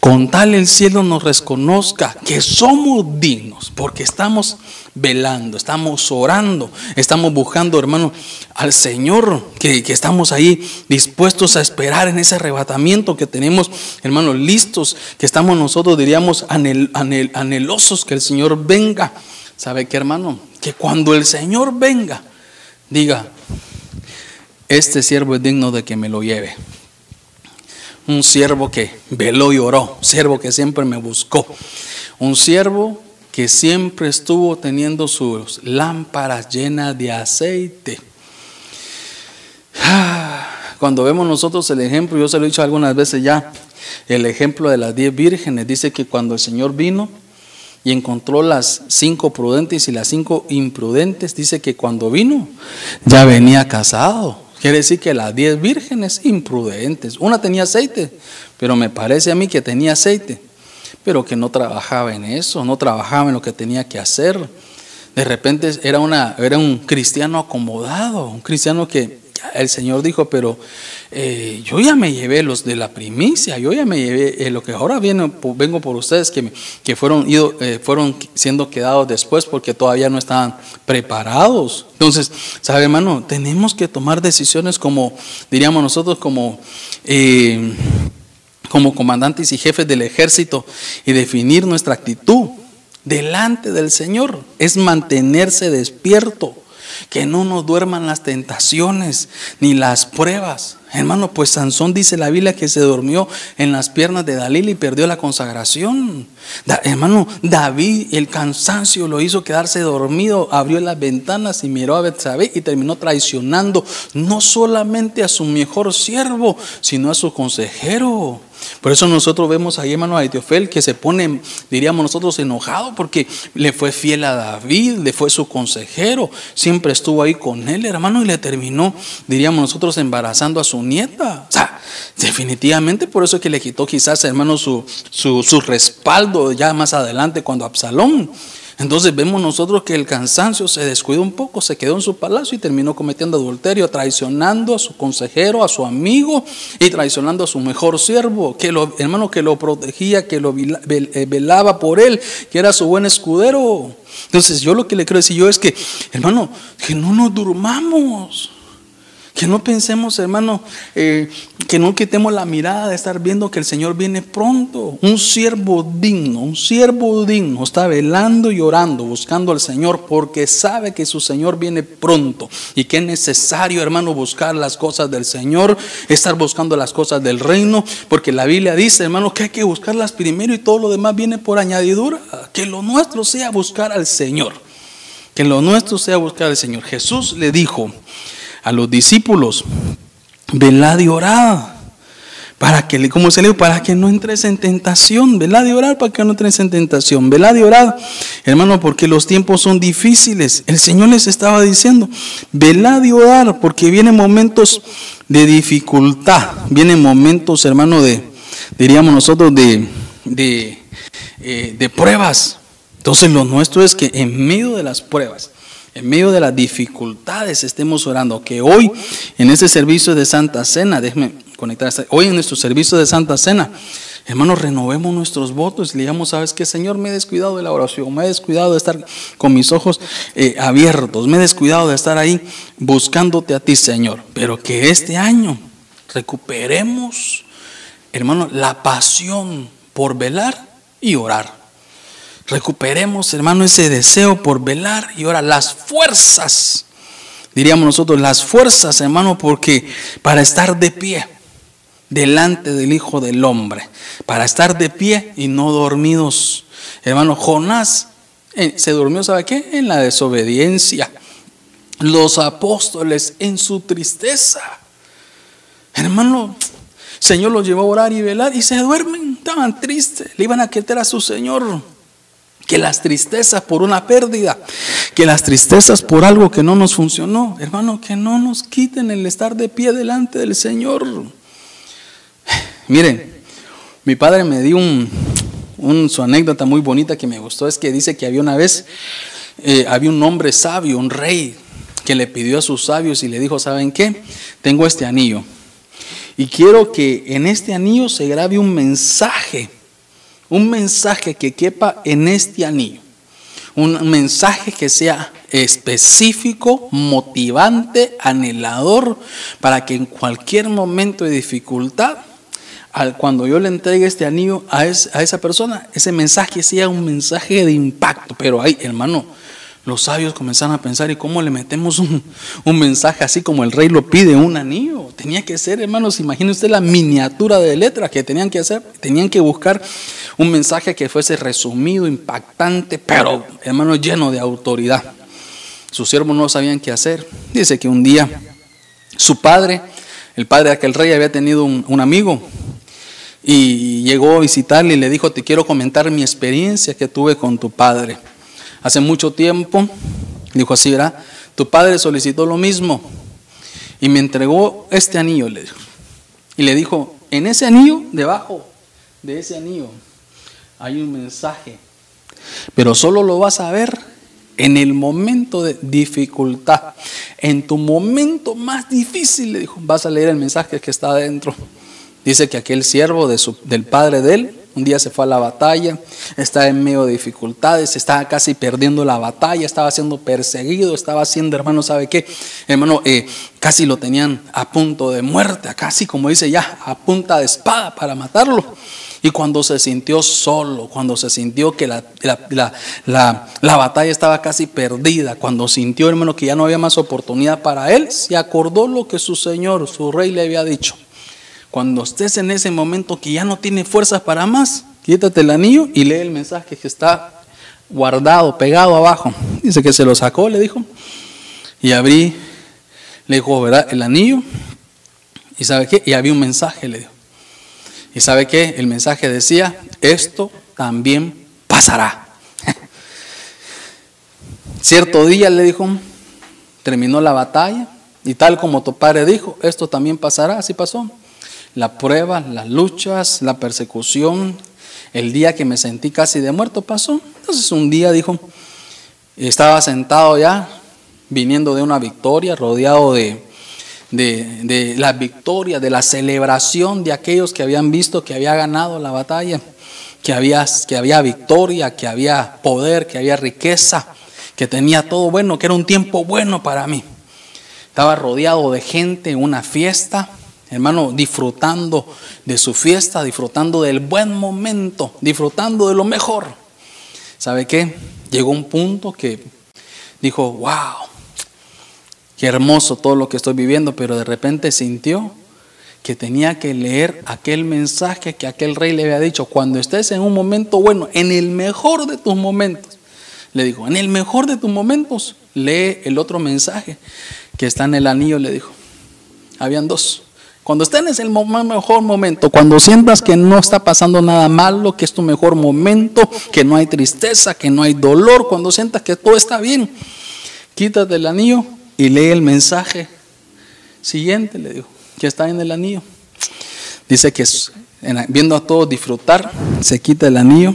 Con tal el cielo nos reconozca que somos dignos, porque estamos velando, estamos orando, estamos buscando, hermano, al Señor, que, estamos ahí dispuestos a esperar en ese arrebatamiento que tenemos, hermanos, listos, que estamos nosotros, diríamos, anhelosos que el Señor venga. ¿Sabe qué, hermano? Que cuando el Señor venga, diga, este siervo es digno de que me lo lleve. Un siervo que veló y oró, un siervo que siempre me buscó, un siervo que siempre estuvo teniendo sus lámparas llenas de aceite. Cuando vemos nosotros el ejemplo, yo se lo he dicho algunas veces ya, el ejemplo de las diez vírgenes, dice que cuando el Señor vino y encontró las cinco prudentes y las cinco imprudentes, dice que cuando vino ya venía casado. Quiere decir que las diez vírgenes imprudentes, una tenía aceite, pero me parece a mí que tenía aceite pero que no trabajaba en eso, no trabajaba en lo que tenía que hacer. De repente era, una, era un cristiano acomodado, un cristiano que el Señor dijo, pero eh, yo ya me llevé los de la primicia, yo ya me llevé eh, lo que ahora viene, vengo por ustedes que, que fueron, ido, eh, fueron siendo quedados después porque todavía no estaban preparados. Entonces, ¿sabe hermano? Tenemos que tomar decisiones como, diríamos nosotros, como como comandantes y jefes del ejército y definir nuestra actitud delante del Señor. Es mantenerse despierto, que no nos duerman las tentaciones ni las pruebas. Hermano, pues Sansón dice la Biblia que se durmió en las piernas de Dalil y perdió la consagración. hermano, David el cansancio lo hizo quedarse dormido, abrió las ventanas y miró a Betsabé y terminó traicionando no solamente a su mejor siervo, sino a su consejero. Por eso nosotros vemos ahí, hermano, a Etiofel que se pone, diríamos nosotros, enojado porque le fue fiel a David, le fue su consejero, siempre estuvo ahí con él, hermano, y le terminó, diríamos nosotros, embarazando a su nieta. O sea, definitivamente por eso es que le quitó quizás, hermano, su, su, su respaldo ya más adelante cuando Absalón. Entonces vemos nosotros que el cansancio se descuidó un poco, se quedó en su palacio y terminó cometiendo adulterio, traicionando a su consejero, a su amigo y traicionando a su mejor siervo, que lo, hermano que lo protegía, que lo eh, velaba por él, que era su buen escudero. Entonces yo lo que le quiero decir yo es que, hermano, que no nos durmamos. Que no pensemos, hermano, eh, que no quitemos la mirada de estar viendo que el Señor viene pronto. Un siervo digno, un siervo digno está velando y orando, buscando al Señor porque sabe que su Señor viene pronto y que es necesario, hermano, buscar las cosas del Señor, estar buscando las cosas del reino, porque la Biblia dice, hermano, que hay que buscarlas primero y todo lo demás viene por añadidura. Que lo nuestro sea buscar al Señor. Que lo nuestro sea buscar al Señor. Jesús le dijo, a los discípulos, velad y orad. Para que, como se le para que no entres en tentación, velad y orad para que no entres en tentación, velad y orad, hermano, porque los tiempos son difíciles. El Señor les estaba diciendo, velad y orad, porque vienen momentos de dificultad, vienen momentos, hermano, de, diríamos nosotros, de, de, eh, de pruebas. Entonces lo nuestro es que en medio de las pruebas, en medio de las dificultades estemos orando. Que hoy en este servicio de Santa Cena, déjeme conectar, hoy en nuestro servicio de Santa Cena, hermanos, renovemos nuestros votos y le digamos, ¿sabes qué? Señor, me he descuidado de la oración, me he descuidado de estar con mis ojos eh, abiertos, me he descuidado de estar ahí buscándote a ti, Señor. Pero que este año recuperemos, hermano, la pasión por velar y orar. Recuperemos, hermano, ese deseo por velar y ahora las fuerzas, diríamos nosotros, las fuerzas, hermano, porque para estar de pie delante del Hijo del Hombre, para estar de pie y no dormidos. Hermano, Jonás eh, se durmió, ¿sabe qué? En la desobediencia. Los apóstoles en su tristeza. Hermano, Señor los llevó a orar y velar y se duermen, estaban tristes, le iban a quitar a su Señor que las tristezas por una pérdida, que las tristezas por algo que no nos funcionó, hermano, que no nos quiten el estar de pie delante del Señor. Miren, mi padre me dio un, su anécdota muy bonita que me gustó, es que dice que había una vez, eh, había un hombre sabio, un rey, que le pidió a sus sabios y le dijo, ¿saben qué? Tengo este anillo. Y quiero que en este anillo se grabe un mensaje un mensaje que quepa en este anillo. Un mensaje que sea específico, motivante, anhelador, para que en cualquier momento de dificultad, cuando yo le entregue este anillo a, esa persona, ese mensaje sea un mensaje de impacto. Pero ahí, hermano, los sabios comenzaron a pensar, ¿y cómo le metemos un, mensaje así como el rey lo pide, un anillo? Tenía que ser, hermanos, imagine usted la miniatura de letra que tenían que hacer. Tenían que buscar un mensaje que fuese resumido, impactante, pero, hermanos, lleno de autoridad. Sus siervos no sabían qué hacer. Dice que un día su padre, el padre de aquel rey, había tenido un, un amigo y llegó a visitarle y le dijo, te quiero comentar mi experiencia que tuve con tu padre. Hace mucho tiempo, dijo así, ¿verdad? Tu padre solicitó lo mismo y me entregó este anillo. Y le dijo, en ese anillo, debajo de ese anillo, hay un mensaje, pero solo lo vas a ver en el momento de dificultad, en tu momento más difícil, le dijo, vas a leer el mensaje que está adentro. Dice que aquel siervo del padre de él, un día se fue a la batalla, estaba en medio de dificultades, estaba casi perdiendo la batalla, estaba siendo perseguido, estaba siendo, hermano, ¿sabe qué? Hermano, eh, casi lo tenían a punto de muerte, casi como dice ya, a punta de espada para matarlo. Y cuando se sintió solo, cuando se sintió que la, la, batalla estaba casi perdida, cuando sintió, hermano, que ya no había más oportunidad para él, se acordó lo que su Señor, su Rey le había dicho. Cuando estés en ese momento que ya no tiene fuerzas para más, quítate el anillo y lee el mensaje que está guardado, pegado abajo. Dice que se lo sacó, le dijo. Y abrí, le dijo, ¿verdad? El anillo. ¿Y sabe qué? Y había un mensaje, le dijo. ¿Y sabe qué? El mensaje decía, esto también pasará. Cierto día le dijo, terminó la batalla y tal como tu padre dijo, esto también pasará, así pasó. La prueba, las luchas, la persecución, el día que me sentí casi de muerto pasó. Entonces un día dijo, estaba sentado ya, viniendo de una victoria, rodeado de, de, la victoria, de la celebración de aquellos que habían visto que había ganado la batalla, que había, que había victoria, que había poder, que había riqueza, que tenía todo bueno, que era un tiempo bueno para mí. Estaba rodeado de gente en una fiesta, hermano, disfrutando de su fiesta, disfrutando del buen momento, disfrutando de lo mejor. ¿Sabe qué? Llegó un punto que dijo, wow, qué hermoso todo lo que estoy viviendo, pero de repente sintió que tenía que leer aquel mensaje que aquel rey le había dicho, cuando estés en un momento bueno, en el mejor de tus momentos, le dijo, en el mejor de tus momentos, lee el otro mensaje que está en el anillo, le dijo. Habían dos. Cuando estés en el mejor momento, cuando sientas que no está pasando nada malo, que es tu mejor momento, que no hay tristeza, que no hay dolor, cuando sientas que todo está bien, quítate el anillo y lee el mensaje siguiente, le digo, que está en el anillo. Dice que viendo a todos disfrutar, se quita el anillo,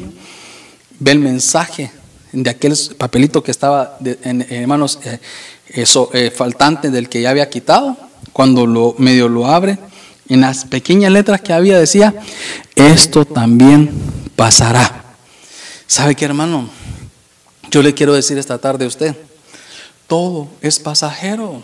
ve el mensaje de aquel papelito que estaba en, manos eh, eh, faltante del que ya había quitado. Cuando lo medio lo abre, en las pequeñas letras que había decía, esto también pasará. ¿Sabe qué, hermano? Yo le quiero decir esta tarde a usted, todo es pasajero.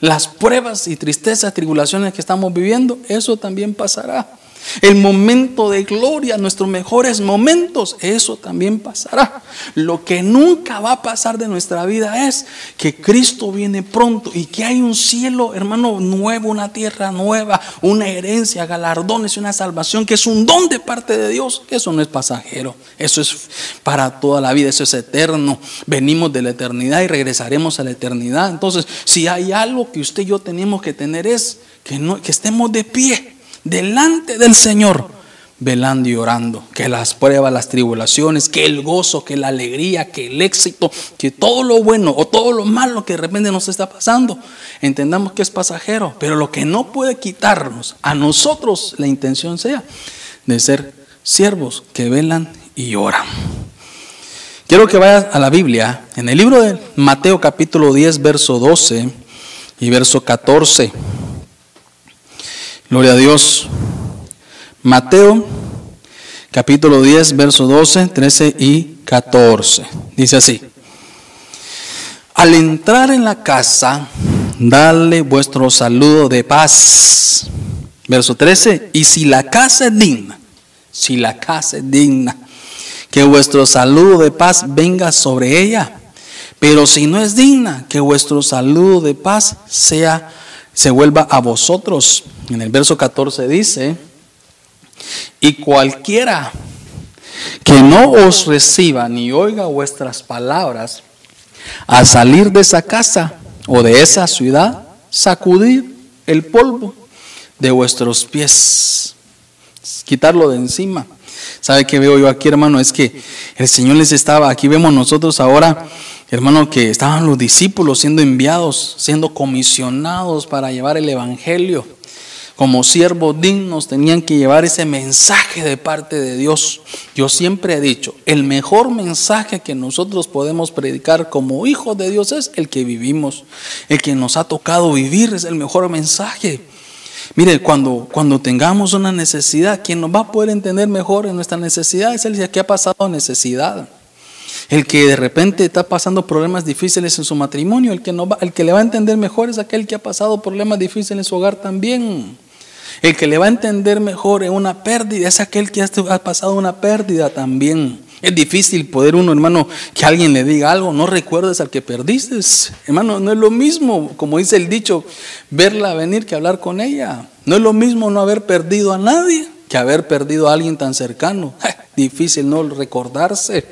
Las pruebas y tristezas, tribulaciones que estamos viviendo, eso también pasará. El momento de gloria, nuestros mejores momentos, eso también pasará. Lo que nunca va a pasar de nuestra vida es que Cristo viene pronto y que hay un cielo, hermano, nuevo, una tierra nueva, una herencia, galardones y una salvación que es un don de parte de Dios. Eso no es pasajero, eso es para toda la vida, eso es eterno. Venimos de la eternidad y regresaremos a la eternidad. Entonces, si hay algo que usted y yo tenemos que tener es que, no, que estemos de pie delante del Señor, velando y orando. Que las pruebas, las tribulaciones, que el gozo, que la alegría, que el éxito, que todo lo bueno o todo lo malo que de repente nos está pasando, entendamos que es pasajero. Pero lo que no puede quitarnos a nosotros la intención sea de ser siervos que velan y oran. Quiero que vayas a la Biblia, en el libro de Mateo capítulo 10, verso 12 y verso 14. Gloria a Dios. Mateo capítulo 10, verso 12, 13 y 14. Dice así. Al entrar en la casa, dale vuestro saludo de paz. Verso 13. Y si la casa es digna, si la casa es digna, que vuestro saludo de paz venga sobre ella. Pero si no es digna, que vuestro saludo de paz sea se vuelva a vosotros. En el verso 14 dice, y cualquiera que no os reciba ni oiga vuestras palabras, al salir de esa casa o de esa ciudad, sacudid el polvo de vuestros pies, quitarlo de encima. ¿Sabe qué veo yo aquí, hermano? Es que el Señor les estaba, aquí vemos nosotros ahora hermano, que estaban los discípulos siendo enviados, siendo comisionados para llevar el Evangelio. como siervos dignos, tenían que llevar ese mensaje de parte de Dios. Yo siempre he dicho, el mejor mensaje que nosotros podemos predicar como hijos de Dios es el que vivimos, el que nos ha tocado vivir es el mejor mensaje. Mire, cuando, cuando tengamos una necesidad, quien nos va a poder entender mejor en nuestra necesidad es el que ha pasado necesidad. El que de repente está pasando problemas difíciles en su matrimonio, el que, no va, el que le va a entender mejor es aquel que ha pasado problemas difíciles en su hogar también. El que le va a entender mejor en una pérdida es aquel que ha pasado una pérdida también. Es difícil poder uno, hermano, que alguien le diga algo, no recuerdes al que perdiste. Hermano, no es lo mismo, como dice el dicho, verla venir que hablar con ella. No es lo mismo no haber perdido a nadie que haber perdido a alguien tan cercano. difícil no recordarse.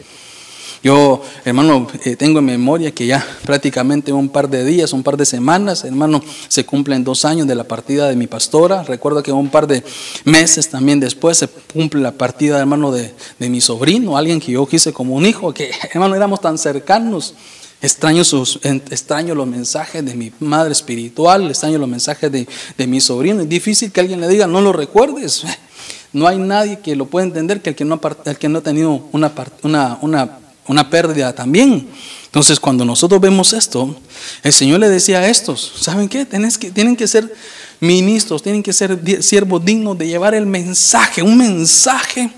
Yo, hermano, eh, tengo en memoria que ya prácticamente un par de días, un par de semanas, hermano, se cumplen dos años de la partida de mi pastora. Recuerdo que un par de meses también después se cumple la partida, hermano, de, de mi sobrino, alguien que yo quise como un hijo, que, hermano, éramos tan cercanos. Extraño, sus, extraño los mensajes de mi madre espiritual, extraño los mensajes de, de mi sobrino. Es difícil que alguien le diga, no lo recuerdes. No hay nadie que lo pueda entender que el que no el que no ha tenido una, una una pérdida también. Entonces, cuando nosotros vemos esto, el Señor le decía a estos, ¿saben qué? que, tienen que ser ministros, tienen que ser siervos dignos de llevar el mensaje, un mensaje,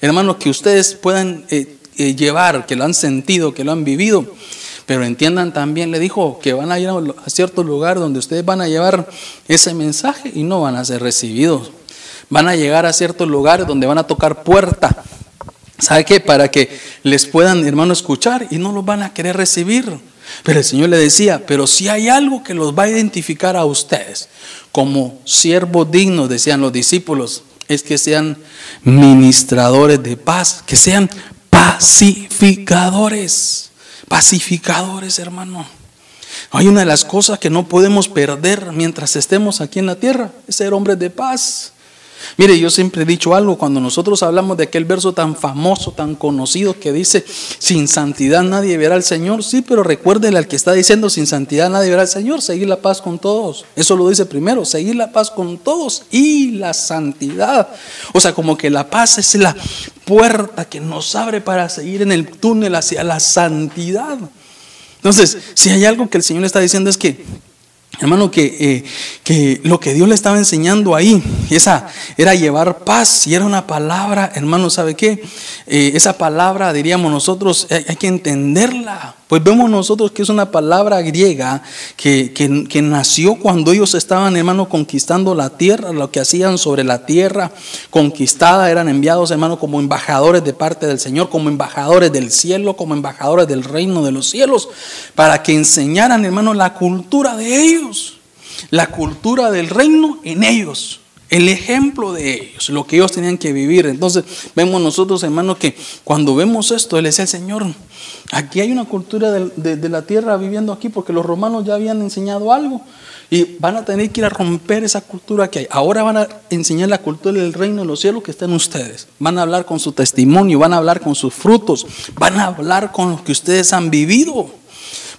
hermanos, que ustedes puedan eh, eh, llevar, que lo han sentido, que lo han vivido. Pero entiendan también, le dijo, que van a ir a cierto lugar donde ustedes van a llevar ese mensaje y no van a ser recibidos. Van a llegar a ciertos lugares donde van a tocar puerta ¿Sabe qué? Para que les puedan, hermano, escuchar y no los van a querer recibir. Pero el Señor le decía, pero si hay algo que los va a identificar a ustedes como siervos dignos, decían los discípulos, es que sean ministradores de paz, que sean pacificadores, pacificadores, hermano. Hay una de las cosas que no podemos perder mientras estemos aquí en la tierra, es ser hombres de paz. Mire, yo siempre he dicho algo, cuando nosotros hablamos de aquel verso tan famoso, tan conocido que dice, sin santidad nadie verá al Señor, sí, pero recuérdele al que está diciendo, sin santidad nadie verá al Señor, seguir la paz con todos. Eso lo dice primero, seguir la paz con todos y la santidad. O sea, como que la paz es la puerta que nos abre para seguir en el túnel hacia la santidad. Entonces, si hay algo que el Señor está diciendo es que Hermano, que, eh, que, lo que Dios le estaba enseñando ahí, esa era llevar paz, y era una palabra, hermano, ¿sabe qué? Eh, esa palabra, diríamos nosotros, hay, que entenderla. Pues vemos nosotros que es una palabra griega que, que, nació cuando ellos estaban, hermano, conquistando la tierra, lo que hacían sobre la tierra conquistada, eran enviados, hermano, como embajadores de parte del Señor, como embajadores del cielo, como embajadores del reino de los cielos, para que enseñaran, hermano, la cultura de ellos, la cultura del reino en ellos el ejemplo de ellos, lo que ellos tenían que vivir. Entonces vemos nosotros, hermanos, que cuando vemos esto, Él el Señor. Aquí hay una cultura de, la tierra viviendo aquí porque los romanos ya habían enseñado algo y van a tener que ir a romper esa cultura que hay. Ahora van a enseñar la cultura del reino de los cielos que está en ustedes. Van a hablar con su testimonio, van a hablar con sus frutos, van a hablar con lo que ustedes han vivido.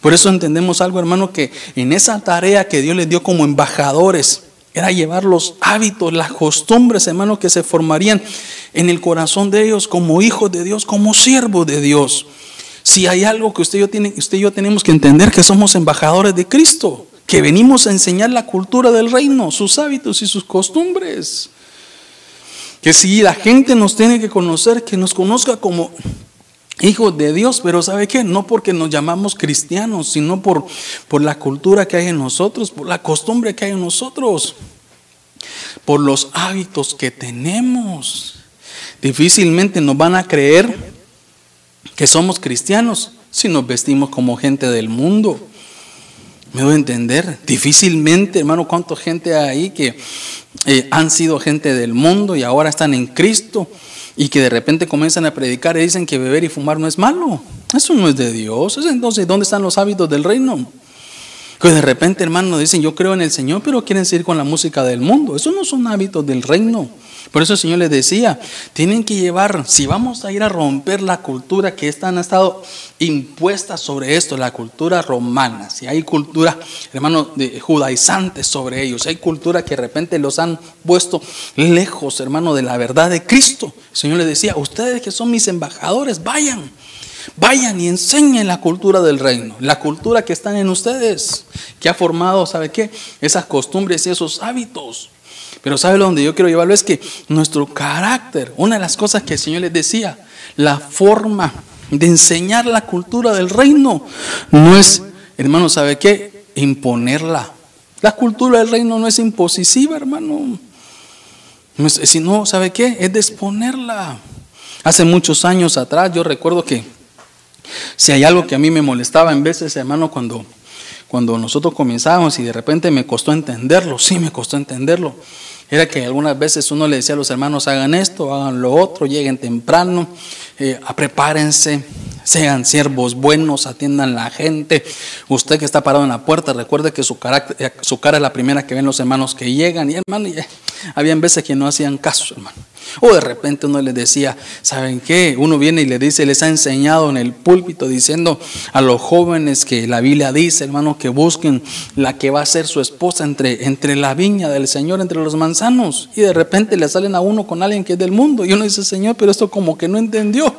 Por eso entendemos algo, hermano, que en esa tarea que Dios les dio como embajadores, era llevar los hábitos, las costumbres, hermano, que se formarían en el corazón de ellos como hijos de Dios, como siervos de Dios. Si hay algo que usted y, yo usted y yo tenemos que entender, que somos embajadores de Cristo, que venimos a enseñar la cultura del reino, sus hábitos y sus costumbres. Que si la gente nos tiene que conocer, que nos conozca como hijos de Dios, pero ¿sabe qué? No porque nos llamamos cristianos, sino por, por la cultura que hay en nosotros, por la costumbre que hay en nosotros, por los hábitos que tenemos. Difícilmente nos van a creer que somos cristianos si nos vestimos como gente del mundo. ¿Me doy a entender? Difícilmente, hermano, cuánta gente hay ahí que eh, han sido gente del mundo y ahora están en Cristo y que de repente comienzan a predicar y dicen que beber y fumar no es malo. Eso no es de Dios. Entonces, ¿dónde están los hábitos del reino? Que de repente, hermano, dicen, yo creo en el Señor, pero quieren seguir con la música del mundo. Eso no son hábitos del reino. Por eso el Señor les decía, tienen que llevar, si vamos a ir a romper la cultura que están, ha estado impuesta sobre esto, la cultura romana, si hay cultura, hermano, de judaizantes sobre ellos, si hay cultura que de repente los han puesto lejos, hermano, de la verdad de Cristo. El Señor les decía, ustedes que son mis embajadores, vayan. Vayan y enseñen la cultura del reino, la cultura que están en ustedes, que ha formado, ¿sabe qué? Esas costumbres y esos hábitos. Pero ¿sabe donde yo quiero llevarlo? Es que nuestro carácter, una de las cosas que el Señor les decía, la forma de enseñar la cultura del reino no es, hermano, ¿sabe qué? Imponerla. La cultura del reino no es impositiva, hermano. Si no, ¿sabe qué? Es de exponerla. Hace muchos años atrás yo recuerdo que si hay algo que a mí me molestaba en veces, hermano, cuando, cuando nosotros comenzábamos y de repente me costó entenderlo, sí me costó entenderlo era que algunas veces uno le decía a los hermanos, hagan esto, hagan lo otro, lleguen temprano, eh, prepárense, sean siervos buenos, atiendan la gente. Usted que está parado en la puerta, recuerde que su, eh, su cara es la primera que ven los hermanos que llegan. Y hermano, y, había veces que no hacían caso, hermano. O de repente uno les decía, ¿saben qué? Uno viene y le dice, les ha enseñado en el púlpito diciendo a los jóvenes que la Biblia dice, hermano, que busquen la que va a ser su esposa entre, entre la viña del Señor, entre los manzanos. Y de repente le salen a uno con alguien que es del mundo. Y uno dice, Señor, pero esto como que no entendió.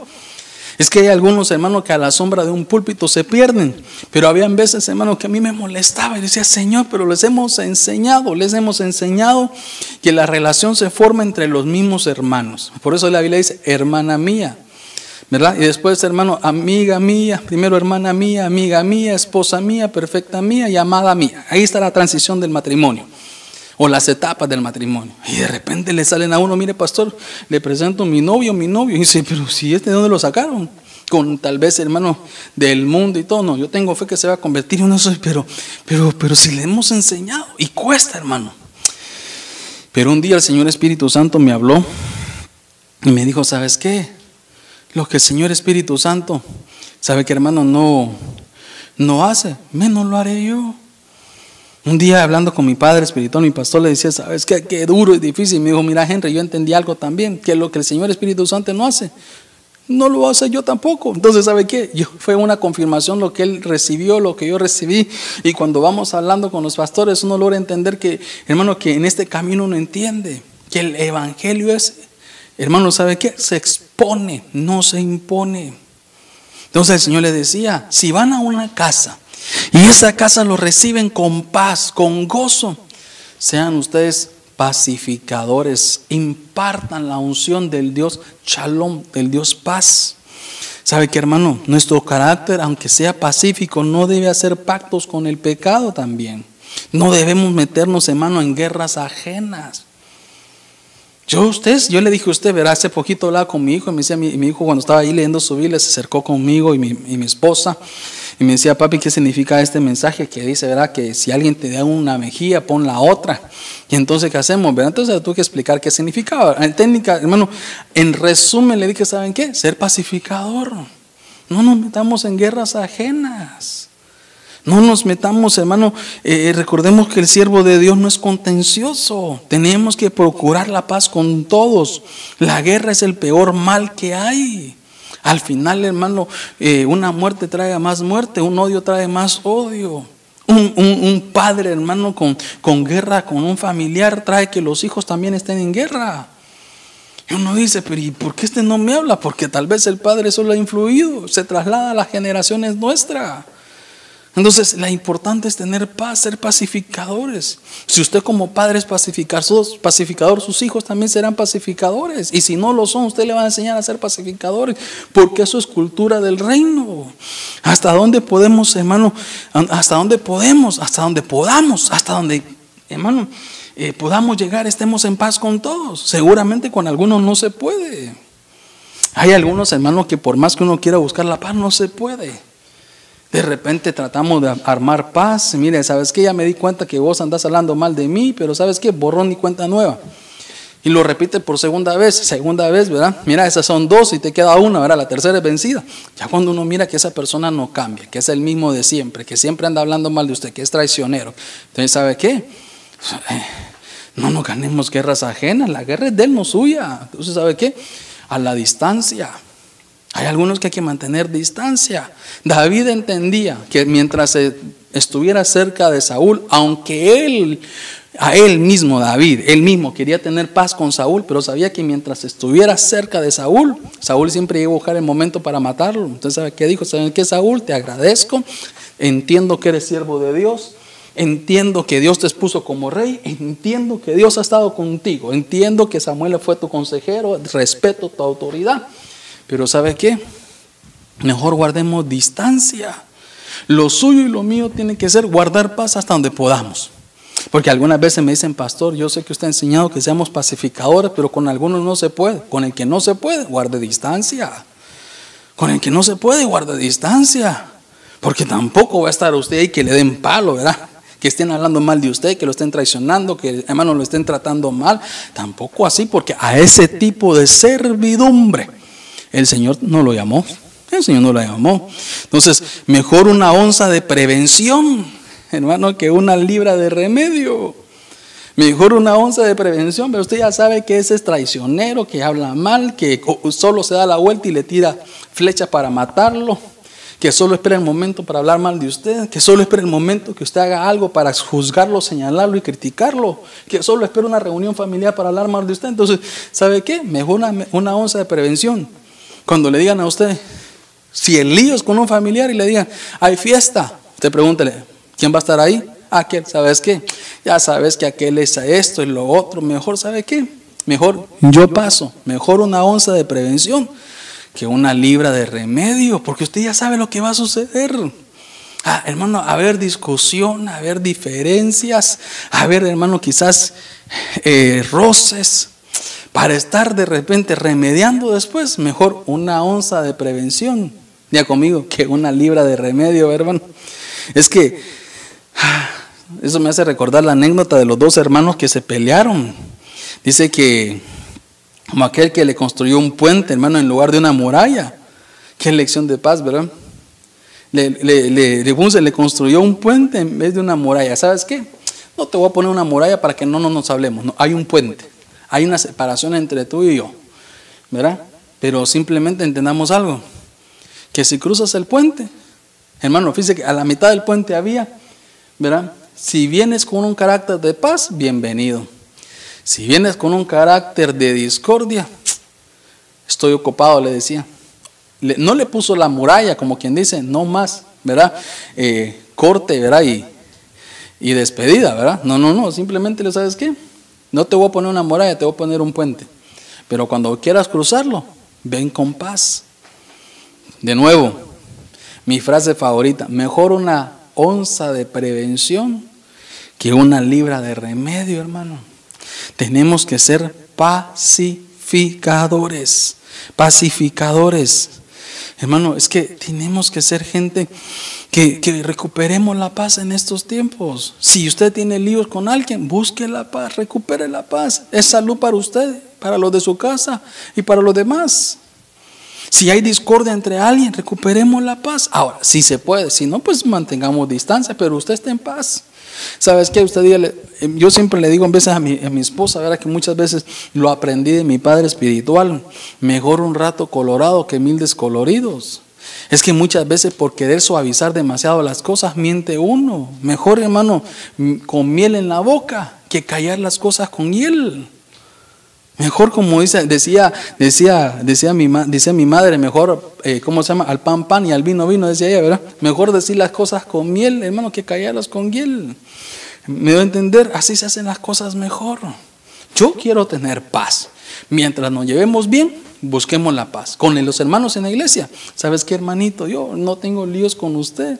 Es que hay algunos hermanos que a la sombra de un púlpito se pierden. Pero habían veces, hermanos, que a mí me molestaba y decía, Señor, pero les hemos enseñado, les hemos enseñado que la relación se forma entre los mismos hermanos. Por eso la Biblia dice, hermana mía. ¿verdad? Y después, hermano, amiga mía, primero hermana mía, amiga mía, esposa mía, perfecta mía y amada mía. Ahí está la transición del matrimonio o las etapas del matrimonio. Y de repente le salen a uno, mire pastor, le presento mi novio, mi novio. Y dice, pero si este de dónde lo sacaron? Con tal vez hermano del mundo y todo. No, yo tengo fe que se va a convertir. en eso, pero, pero, pero si le hemos enseñado. Y cuesta, hermano. Pero un día el Señor Espíritu Santo me habló y me dijo, ¿sabes qué? Lo que el Señor Espíritu Santo, ¿sabe que hermano no, no hace? Menos lo haré yo. Un día hablando con mi padre espiritual, mi pastor le decía, ¿sabes qué? Qué duro y difícil. Y me dijo, mira Henry, yo entendí algo también, que lo que el Señor Espíritu Santo no hace, no lo hace yo tampoco. Entonces, ¿sabe qué? Yo, fue una confirmación lo que él recibió, lo que yo recibí. Y cuando vamos hablando con los pastores, uno logra entender que, hermano, que en este camino uno entiende que el Evangelio es, hermano, ¿sabe qué? Se expone, no se impone. Entonces el Señor le decía, si van a una casa, y esa casa lo reciben con paz, con gozo. Sean ustedes pacificadores, impartan la unción del Dios shalom, del Dios paz. ¿Sabe qué, hermano? Nuestro carácter, aunque sea pacífico, no debe hacer pactos con el pecado también. No debemos meternos, hermano, en guerras ajenas. Yo, usted, yo le dije a usted, verá, hace poquito hablaba con mi hijo, y me decía, mi, mi hijo cuando estaba ahí leyendo su Biblia, se acercó conmigo y mi, y mi esposa, y me decía, papi, ¿qué significa este mensaje que dice, verdad, que si alguien te da una mejilla, pon la otra? Y entonces, ¿qué hacemos? ¿verdad? Entonces tuve que explicar qué significaba. En técnica, hermano, en resumen le dije, ¿saben qué? Ser pacificador. No nos metamos en guerras ajenas. No nos metamos, hermano. Eh, recordemos que el siervo de Dios no es contencioso. Tenemos que procurar la paz con todos. La guerra es el peor mal que hay. Al final, hermano, eh, una muerte trae más muerte, un odio trae más odio. Un, padre, hermano, con, con guerra con un familiar trae que los hijos también estén en guerra. Y uno dice, pero ¿y por qué este no me habla? Porque tal vez el padre solo ha influido, se traslada a las generaciones nuestras. Entonces, la importante es tener paz, ser pacificadores. Si usted como padre es pacificador, sus hijos también serán pacificadores. Y si no lo son, usted le va a enseñar a ser pacificadores, porque eso es cultura del reino. ¿Hasta dónde podemos, hermano? ¿Hasta dónde podemos? Hasta dónde podamos, hasta donde, hermano, eh, podamos llegar, estemos en paz con todos. Seguramente con algunos no se puede. Hay algunos hermanos que por más que uno quiera buscar la paz, no se puede. De repente tratamos de armar paz. Mire, ¿sabes qué? Ya me di cuenta que vos andás hablando mal de mí, pero ¿sabes qué? Borrón y cuenta nueva. Y lo repite por segunda vez, segunda vez, ¿verdad? Mira, esas son dos y te queda una, ¿verdad? La tercera es vencida. Ya cuando uno mira que esa persona no cambia, que es el mismo de siempre, que siempre anda hablando mal de usted, que es traicionero. Entonces, ¿sabe qué? No nos ganemos guerras ajenas, la guerra es de él, no suya. Entonces, ¿sabe qué? A la distancia. Hay algunos que hay que mantener distancia. David entendía que mientras estuviera cerca de Saúl, aunque él a él mismo, David, él mismo quería tener paz con Saúl, pero sabía que mientras estuviera cerca de Saúl, Saúl siempre iba a buscar el momento para matarlo. Entonces, ¿sabe qué dijo? ¿Saben qué, Saúl? Te agradezco, entiendo que eres siervo de Dios, entiendo que Dios te expuso como rey, entiendo que Dios ha estado contigo, entiendo que Samuel fue tu consejero, respeto tu autoridad, pero ¿sabe qué? Mejor guardemos distancia. Lo suyo y lo mío tiene que ser guardar paz hasta donde podamos. Porque algunas veces me dicen, pastor, yo sé que usted ha enseñado que seamos pacificadores, pero con algunos no se puede. Con el que no se puede, guarde distancia. Con el que no se puede, guarde distancia. Porque tampoco va a estar usted ahí que le den palo, ¿verdad? Que estén hablando mal de usted, que lo estén traicionando, que hermano lo estén tratando mal. Tampoco así, porque a ese tipo de servidumbre el Señor no lo llamó. El Señor no lo llamó. Entonces, mejor una onza de prevención hermano, que una libra de remedio. Mejor una onza de prevención, pero usted ya sabe que ese es traicionero, que habla mal, que solo se da la vuelta y le tira flecha para matarlo, que solo espera el momento para hablar mal de usted, que solo espera el momento que usted haga algo para juzgarlo, señalarlo y criticarlo, que solo espera una reunión familiar para hablar mal de usted. Entonces, ¿sabe qué? Mejor una, una onza de prevención. Cuando le digan a usted, si el lío es con un familiar y le digan, hay fiesta, usted pregúntele, ¿Quién va a estar ahí? Aquel, ¿sabes qué? Ya sabes que aquel es esto y lo otro. Mejor, ¿sabe qué? Mejor yo paso. Mejor una onza de prevención que una libra de remedio, porque usted ya sabe lo que va a suceder. Ah, hermano, a ver discusión, a ver diferencias, a ver, hermano, quizás eh, roces, para estar de repente remediando después, mejor una onza de prevención, ya conmigo, que una libra de remedio, hermano. Es que eso me hace recordar la anécdota de los dos hermanos que se pelearon. Dice que como aquel que le construyó un puente, hermano, en lugar de una muralla. Qué lección de paz, ¿verdad? Le, le, le, le construyó un puente en vez de una muralla. ¿Sabes qué? No te voy a poner una muralla para que no, no nos hablemos. No, hay un puente. Hay una separación entre tú y yo. ¿Verdad? Pero simplemente entendamos algo. Que si cruzas el puente, hermano, fíjese que a la mitad del puente había ¿verdad? Si vienes con un carácter de paz, bienvenido. Si vienes con un carácter de discordia, estoy ocupado, le decía. no le puso la muralla, como quien dice, no más, ¿verdad? Eh, corte, ¿verdad? Y, y despedida, ¿verdad? No, no, no, simplemente le sabes qué. No te voy a poner una muralla, te voy a poner un puente. Pero cuando quieras cruzarlo, ven con paz. De nuevo, mi frase favorita, mejor una onza de prevención que una libra de remedio, hermano. Tenemos que ser pacificadores, pacificadores. Hermano, es que tenemos que ser gente que, que, recuperemos la paz en estos tiempos. Si usted tiene líos con alguien, busque la paz, recupere la paz. Es salud para usted, para los de su casa y para los demás. Si hay discordia entre alguien, recuperemos la paz. Ahora, si se puede, si no, pues mantengamos distancia, pero usted está en paz. ¿Sabes qué? Usted dígale, em, yo siempre le digo en veces a mi, esposa, ¿verdad? que muchas veces lo aprendí de mi padre espiritual, mejor un rato colorado que mil descoloridos. Es que muchas veces por querer suavizar demasiado las cosas miente uno. Mejor hermano con miel en la boca que callar las cosas con hiel. Mejor como dice, decía, decía, decía mi, decía mi madre, mejor, eh, ¿cómo se llama? Al pan pan y al vino vino, decía ella, ¿verdad? Mejor decir las cosas con miel, hermano, que callarlas con hiel. Me doy a entender, así se hacen las cosas mejor. Yo quiero tener paz. Mientras nos llevemos bien, busquemos la paz. Con los hermanos en la iglesia. ¿Sabes qué, hermanito? Yo no tengo líos con usted.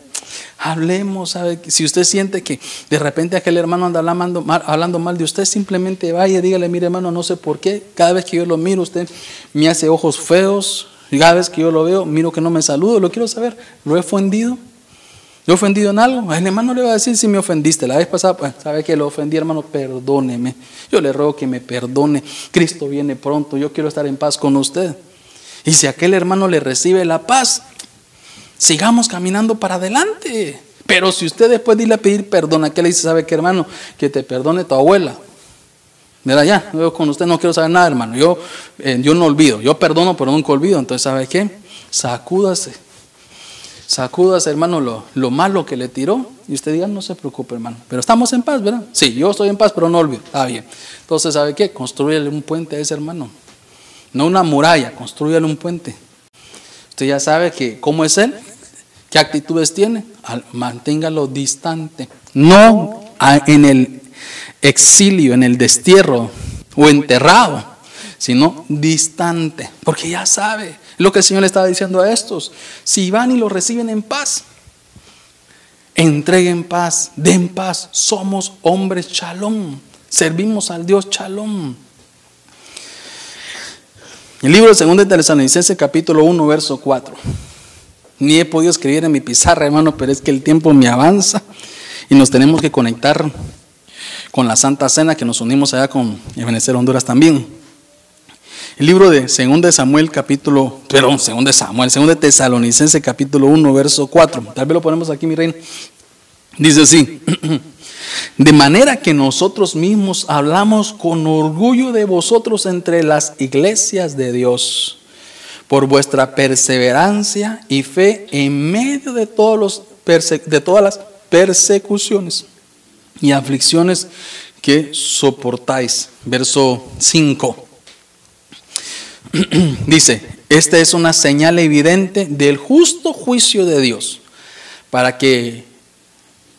Hablemos, ¿sabe? Si usted siente que de repente aquel hermano anda hablando mal, hablando mal de usted, simplemente vaya, dígale, mire hermano, no sé por qué. Cada vez que yo lo miro, usted me hace ojos feos. Cada vez que yo lo veo, miro que no me saludo. Lo quiero saber. ¿Lo he ofendido? ¿Yo he ofendido en algo? El hermano le va a decir si me ofendiste. La vez pasada, pues, ¿sabe que lo ofendí, hermano? Perdóneme. Yo le ruego que me perdone. Cristo viene pronto. Yo quiero estar en paz con usted. Y si aquel hermano le recibe la paz, sigamos caminando para adelante. Pero si usted después de irle a pedir perdón, ¿a qué le dice? ¿Sabe qué, hermano? Que te perdone tu abuela. Mira, ya, yo con usted no quiero saber nada, hermano. Yo, eh, yo no olvido. Yo perdono, pero nunca olvido. Entonces, ¿sabe qué? Sacúdase. Sacúdase, hermano, lo, lo malo que le tiró. Y usted diga, no se preocupe, hermano. Pero estamos en paz, ¿verdad? Sí, yo estoy en paz, pero no olvido. Está bien. Entonces, ¿sabe qué? Construyele un puente a ese hermano. No una muralla, construyale un puente. Usted ya sabe que cómo es él, qué actitudes tiene. Manténgalo distante. No en el exilio, en el destierro o enterrado, sino distante, porque ya sabe lo que el Señor le estaba diciendo a estos. Si van y lo reciben en paz, entreguen paz, den paz. Somos hombres chalón, servimos al Dios chalón. El libro de 2 de Tesalonicenses capítulo 1, verso 4. Ni he podido escribir en mi pizarra, hermano, pero es que el tiempo me avanza y nos tenemos que conectar con la Santa Cena que nos unimos allá con Ebenezer Honduras también. El libro de 2 de Samuel capítulo, perdón, 2 de Samuel, 2 de Tesalonicense capítulo 1 verso 4. Tal vez lo ponemos aquí, mi reina. Dice así: De manera que nosotros mismos hablamos con orgullo de vosotros entre las iglesias de Dios, por vuestra perseverancia y fe en medio de, todos los de todas las persecuciones y aflicciones que soportáis. Verso 5. Dice, esta es una señal evidente del justo juicio de Dios, para que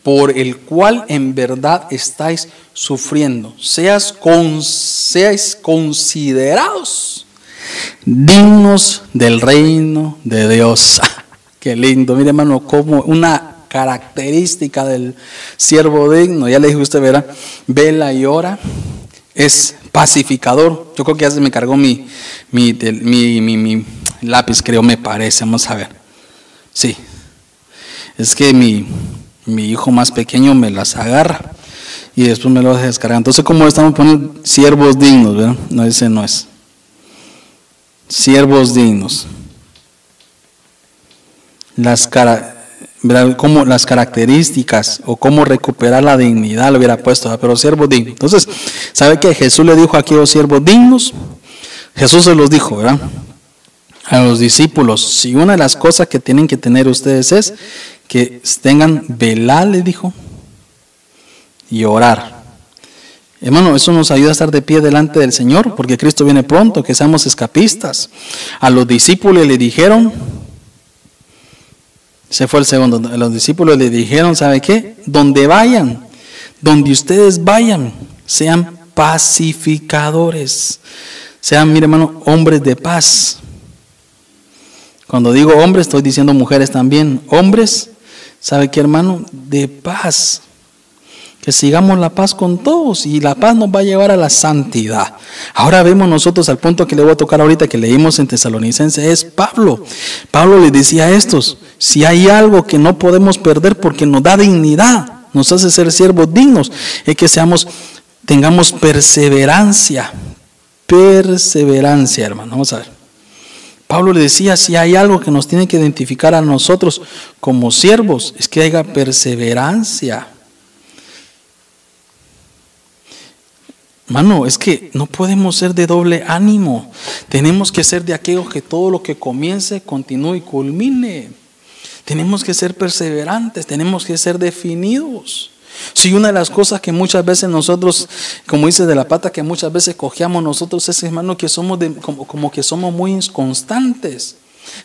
por el cual en verdad estáis sufriendo, seas con, seáis considerados dignos del reino de Dios. Qué lindo, mire hermano, como una característica del siervo digno. Ya le dije, usted verá, vela y ora, es pacificador. Yo creo que ya se me cargó mi, mi, mi, mi, lápiz, creo, me parece. Vamos a ver. Sí. Es que mi, hijo más pequeño me las agarra y después me lo deja descargar. Entonces, como estamos poniendo siervos dignos, ¿verdad? No, ese no es. Siervos dignos. Las cara, Cómo las características o cómo recuperar la dignidad lo hubiera puesto, pero siervos dignos. Entonces, ¿sabe que Jesús le dijo a los siervos dignos? Jesús se los dijo, ¿verdad? A los discípulos, si una de las cosas que tienen que tener ustedes es que tengan velar, le dijo, y orar. Hermano, eso nos ayuda a estar de pie delante del Señor, porque Cristo viene pronto, que seamos escapistas. A los discípulos le dijeron, se fue el segundo. Los discípulos le dijeron, ¿sabe qué? Donde vayan, donde ustedes vayan, sean pacificadores. Sean, mire hermano, hombres de paz. Cuando digo hombres, estoy diciendo mujeres también. Hombres, ¿sabe qué hermano? De paz que sigamos la paz con todos y la paz nos va a llevar a la santidad. Ahora vemos nosotros al punto que le voy a tocar ahorita que leímos en Tesalonicense es Pablo. Pablo le decía a estos, si hay algo que no podemos perder porque nos da dignidad, nos hace ser siervos dignos, es que seamos tengamos perseverancia. Perseverancia, hermano. Vamos a ver. Pablo le decía, si hay algo que nos tiene que identificar a nosotros como siervos, es que haya perseverancia. Mano, es que no podemos ser de doble ánimo. Tenemos que ser de aquellos que todo lo que comience, continúe y culmine. Tenemos que ser perseverantes, tenemos que ser definidos. Si una de las cosas que muchas veces nosotros, como dice de la pata, que muchas veces cogíamos nosotros es, hermano, que somos como, que somos muy inconstantes.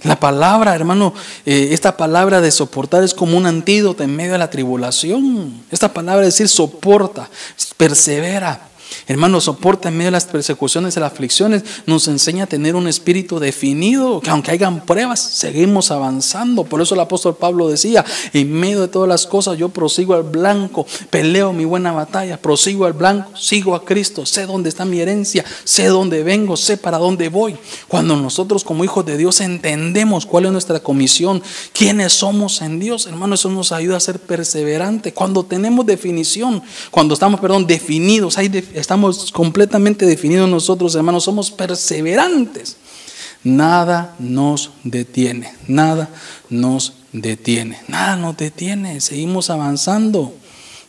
La palabra, hermano, eh, esta palabra de soportar es como un antídoto en medio de la tribulación. Esta palabra es decir soporta, persevera. Hermano, soporta en medio de las persecuciones y las aflicciones. Nos enseña a tener un espíritu definido, que aunque hayan pruebas, seguimos avanzando. Por eso el apóstol Pablo decía, en medio de todas las cosas yo prosigo al blanco, peleo mi buena batalla, prosigo al blanco, sigo a Cristo, sé dónde está mi herencia, sé dónde vengo, sé para dónde voy. Cuando nosotros como hijos de Dios entendemos cuál es nuestra comisión, quiénes somos en Dios, hermano, eso nos ayuda a ser perseverante. Cuando tenemos definición, cuando estamos, perdón, definidos, hay estamos completamente definidos nosotros, hermanos, somos perseverantes. Nada nos detiene, nada nos detiene, nada nos detiene, seguimos avanzando.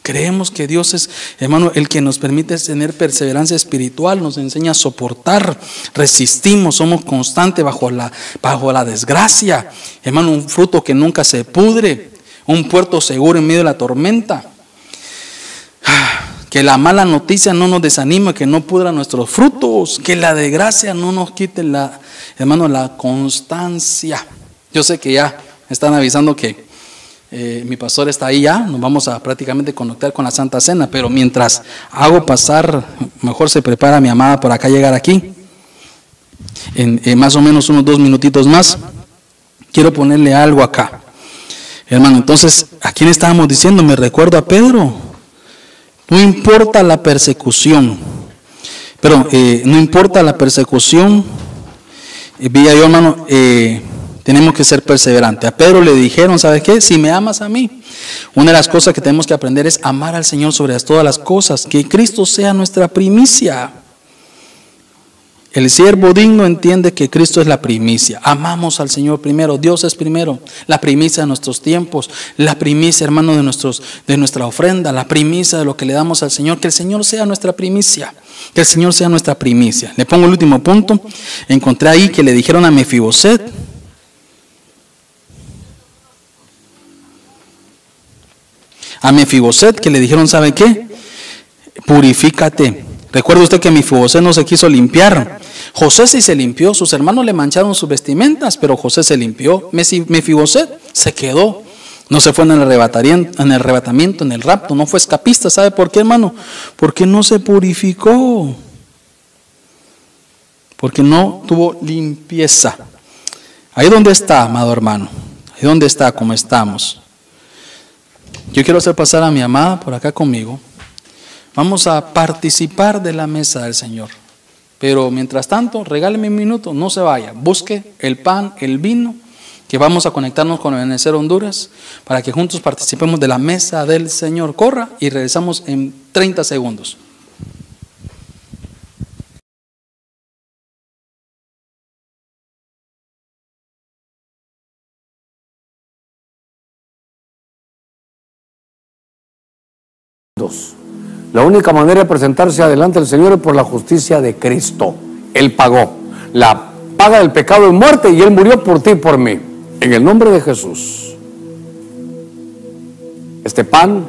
Creemos que Dios es, hermano, el que nos permite tener perseverancia espiritual, nos enseña a soportar, resistimos, somos constantes bajo la, bajo la desgracia. Hermano, un fruto que nunca se pudre, un puerto seguro en medio de la tormenta. Que la mala noticia no nos desanime, que no pudra nuestros frutos, que la desgracia no nos quite la, hermano, la constancia. Yo sé que ya están avisando que eh, mi pastor está ahí ya, nos vamos a prácticamente conectar con la Santa Cena, pero mientras hago pasar, mejor se prepara mi amada por acá llegar aquí, en, en más o menos unos dos minutitos más, quiero ponerle algo acá. Hermano, entonces, ¿a quién estábamos diciendo? Me recuerdo a Pedro. No importa la persecución, pero eh, no importa la persecución, eh, yo hermano, eh, tenemos que ser perseverantes. A Pedro le dijeron, ¿sabes qué? Si me amas a mí, una de las cosas que tenemos que aprender es amar al Señor sobre todas las cosas, que Cristo sea nuestra primicia. El siervo digno entiende que Cristo es la primicia. Amamos al Señor primero. Dios es primero. La primicia de nuestros tiempos. La primicia, hermano, de, nuestros, de nuestra ofrenda. La primicia de lo que le damos al Señor. Que el Señor sea nuestra primicia. Que el Señor sea nuestra primicia. Le pongo el último punto. Encontré ahí que le dijeron a Mefiboset. A Mefiboset que le dijeron, ¿sabe qué? Purifícate Recuerda usted que Mefibosé no se quiso limpiar. José sí se limpió, sus hermanos le mancharon sus vestimentas, pero José se limpió. Mefiboset se quedó. No se fue en el, arrebatamiento, en el arrebatamiento, en el rapto, no fue escapista. ¿Sabe por qué, hermano? Porque no se purificó. Porque no tuvo limpieza. Ahí donde está, amado hermano. Ahí donde está, como estamos. Yo quiero hacer pasar a mi amada por acá conmigo. Vamos a participar de la mesa del Señor. Pero mientras tanto, regáleme un minuto, no se vaya. Busque el pan, el vino, que vamos a conectarnos con el Benecer Honduras para que juntos participemos de la mesa del Señor. Corra y regresamos en 30 segundos. Dos. La única manera de presentarse adelante del Señor es por la justicia de Cristo. Él pagó. La paga del pecado es muerte y Él murió por ti y por mí. En el nombre de Jesús. Este pan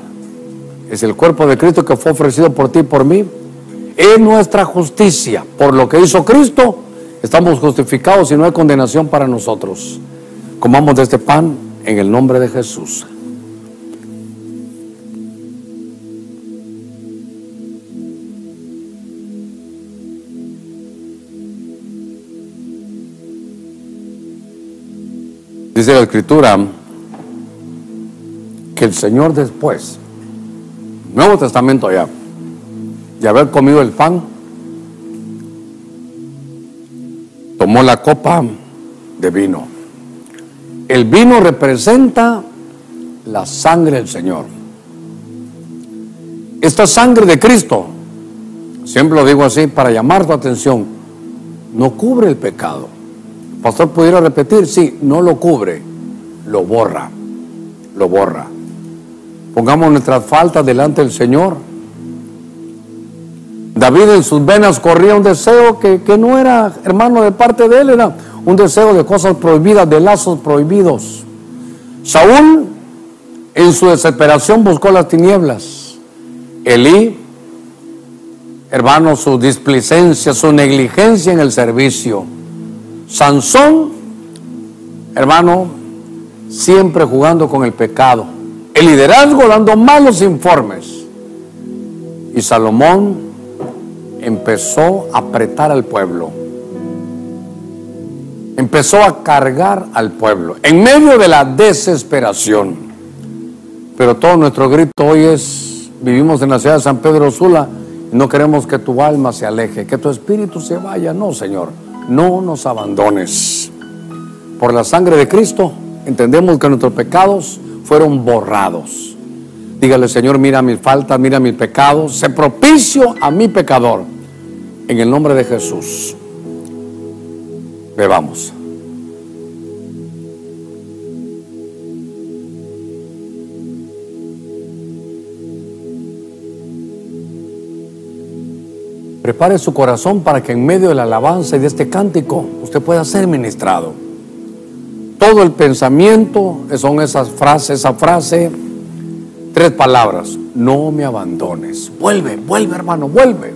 es el cuerpo de Cristo que fue ofrecido por ti y por mí. Es nuestra justicia. Por lo que hizo Cristo, estamos justificados y no hay condenación para nosotros. Comamos de este pan en el nombre de Jesús. Dice la escritura que el Señor después, Nuevo Testamento ya, de haber comido el pan, tomó la copa de vino. El vino representa la sangre del Señor. Esta sangre de Cristo, siempre lo digo así para llamar tu atención, no cubre el pecado pastor pudiera repetir, sí, no lo cubre, lo borra, lo borra. Pongamos nuestras faltas delante del Señor. David en sus venas corría un deseo que, que no era hermano de parte de él, era un deseo de cosas prohibidas, de lazos prohibidos. Saúl en su desesperación buscó las tinieblas. Elí, hermano, su displicencia, su negligencia en el servicio. Sansón, hermano, siempre jugando con el pecado. El liderazgo dando malos informes. Y Salomón empezó a apretar al pueblo. Empezó a cargar al pueblo en medio de la desesperación. Pero todo nuestro grito hoy es, vivimos en la ciudad de San Pedro Sula y no queremos que tu alma se aleje, que tu espíritu se vaya. No, Señor, no nos abandones. Por la sangre de Cristo entendemos que nuestros pecados fueron borrados. Dígale, Señor, mira mis faltas, mira mis pecados, sé propicio a mi pecador. En el nombre de Jesús. Bebamos. Prepare su corazón para que en medio de la alabanza y de este cántico usted pueda ser ministrado. Todo el pensamiento son esas frases, esa frase Tres palabras, no me abandones. Vuelve, vuelve hermano, vuelve.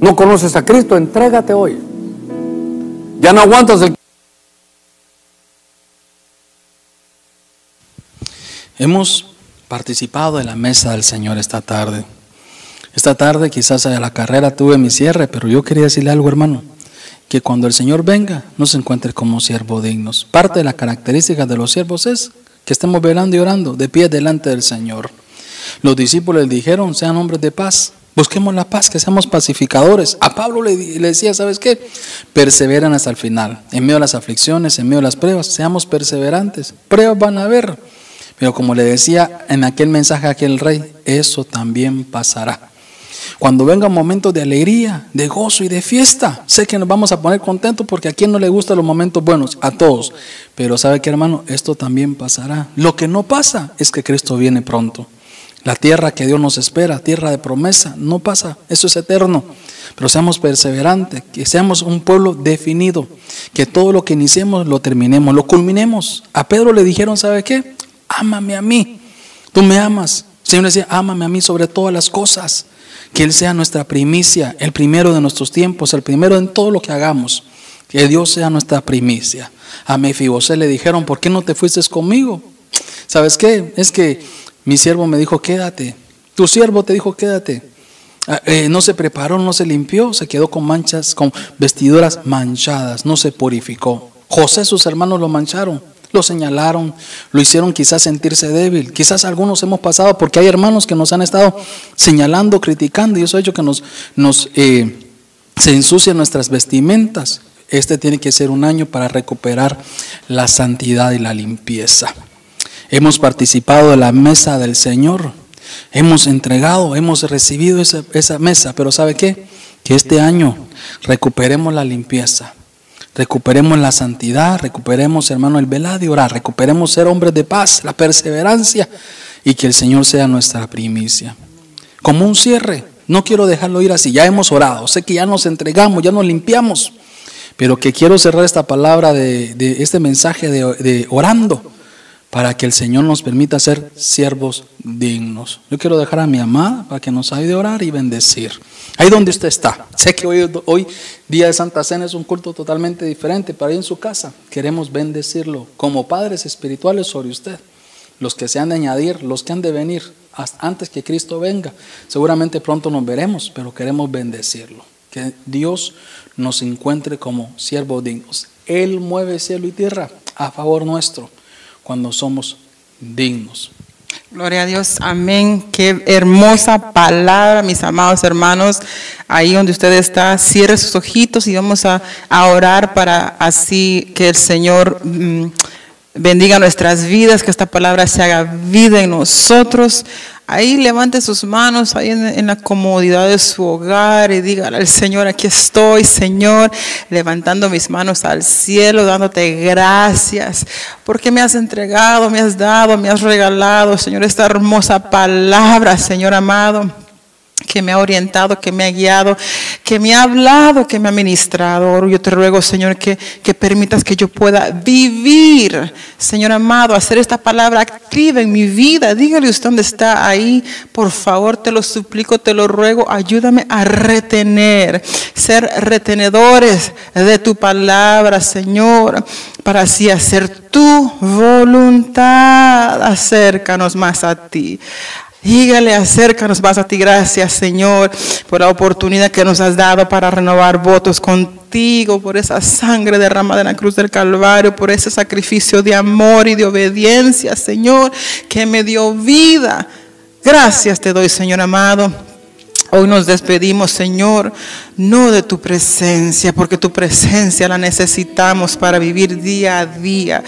No conoces a Cristo, entrégate hoy. Ya no aguantas el... Hemos participado de la mesa del Señor esta tarde. Esta tarde quizás a la carrera tuve mi cierre, pero yo quería decirle algo, hermano, que cuando el Señor venga no se encuentre como siervo dignos. Parte de la característica de los siervos es que estemos velando y orando de pie delante del Señor. Los discípulos le dijeron, sean hombres de paz, busquemos la paz, que seamos pacificadores. A Pablo le, decía, ¿sabes qué? Perseveran hasta el final, en medio de las aflicciones, en medio de las pruebas, seamos perseverantes. Pruebas van a haber, pero como le decía en aquel mensaje a aquel rey, eso también pasará. Cuando vengan momentos de alegría, de gozo y de fiesta, sé que nos vamos a poner contentos porque a quien no le gustan los momentos buenos, a todos. Pero sabe que hermano, esto también pasará. Lo que no pasa es que Cristo viene pronto. La tierra que Dios nos espera, tierra de promesa, no pasa, eso es eterno. Pero seamos perseverantes, que seamos un pueblo definido, que todo lo que iniciemos lo terminemos, lo culminemos. A Pedro le dijeron, ¿sabe qué? Ámame a mí, tú me amas. Señor decía, ámame a mí sobre todas las cosas. Que Él sea nuestra primicia, el primero de nuestros tiempos, el primero en todo lo que hagamos. Que Dios sea nuestra primicia. A Mefibosé le dijeron, ¿por qué no te fuiste conmigo? ¿Sabes qué? Es que mi siervo me dijo, quédate. Tu siervo te dijo, quédate. Ah, eh, no se preparó, no se limpió, se quedó con manchas, con vestiduras manchadas, no se purificó. José, sus hermanos lo mancharon. Lo señalaron, lo hicieron quizás sentirse débil. Quizás algunos hemos pasado porque hay hermanos que nos han estado señalando, criticando y eso ha hecho que nos, nos eh, se ensucian nuestras vestimentas. Este tiene que ser un año para recuperar la santidad y la limpieza. Hemos participado de la mesa del Señor. Hemos entregado, hemos recibido esa, esa mesa, pero ¿sabe qué? Que este año recuperemos la limpieza, Recuperemos la santidad, recuperemos, hermano, el velar y orar, recuperemos ser hombres de paz, la perseverancia y que el Señor sea nuestra primicia. Como un cierre, no quiero dejarlo ir así, ya hemos orado, sé que ya nos entregamos, ya nos limpiamos, pero que quiero cerrar esta palabra de, este mensaje de, de orando para que el Señor nos permita ser siervos dignos. Yo quiero dejar a mi amada para que nos ayude a orar y bendecir. Ahí donde usted está. Sé que hoy, hoy, día de Santa Cena, es un culto totalmente diferente, pero ahí en su casa queremos bendecirlo como padres espirituales sobre usted. Los que se han de añadir, los que han de venir antes que Cristo venga. Seguramente pronto nos veremos, pero queremos bendecirlo. Que Dios nos encuentre como siervos dignos. Él mueve cielo y tierra a favor nuestro cuando somos dignos. Gloria a Dios, amén. Qué hermosa palabra, mis amados hermanos. Ahí donde usted está, cierre sus ojitos y vamos a, orar para así que el Señor mm, bendiga nuestras vidas, que esta palabra se haga vida en nosotros. Ahí levante sus manos, ahí en, la comodidad de su hogar y dígale al Señor, aquí estoy, Señor, levantando mis manos al cielo, dándote gracias, porque me has entregado, me has dado, me has regalado, Señor, esta hermosa palabra, Señor amado que me ha orientado, que me ha guiado, que me ha hablado, que me ha ministrado. Yo te ruego, Señor, que, que permitas que yo pueda vivir, Señor amado, hacer esta palabra activa en mi vida. Dígale usted dónde está ahí. Por favor, te lo suplico, te lo ruego. Ayúdame a retener, ser retenedores de tu palabra, Señor, para así hacer tu voluntad. Acércanos más a ti. Dígale, acércanos más a ti. Gracias, Señor, por la oportunidad que nos has dado para renovar votos contigo, por esa sangre derramada en la cruz del Calvario, por ese sacrificio de amor y de obediencia, Señor, que me dio vida. Gracias te doy, Señor amado. Hoy nos despedimos, Señor, no de tu presencia, porque tu presencia la necesitamos para vivir día a día.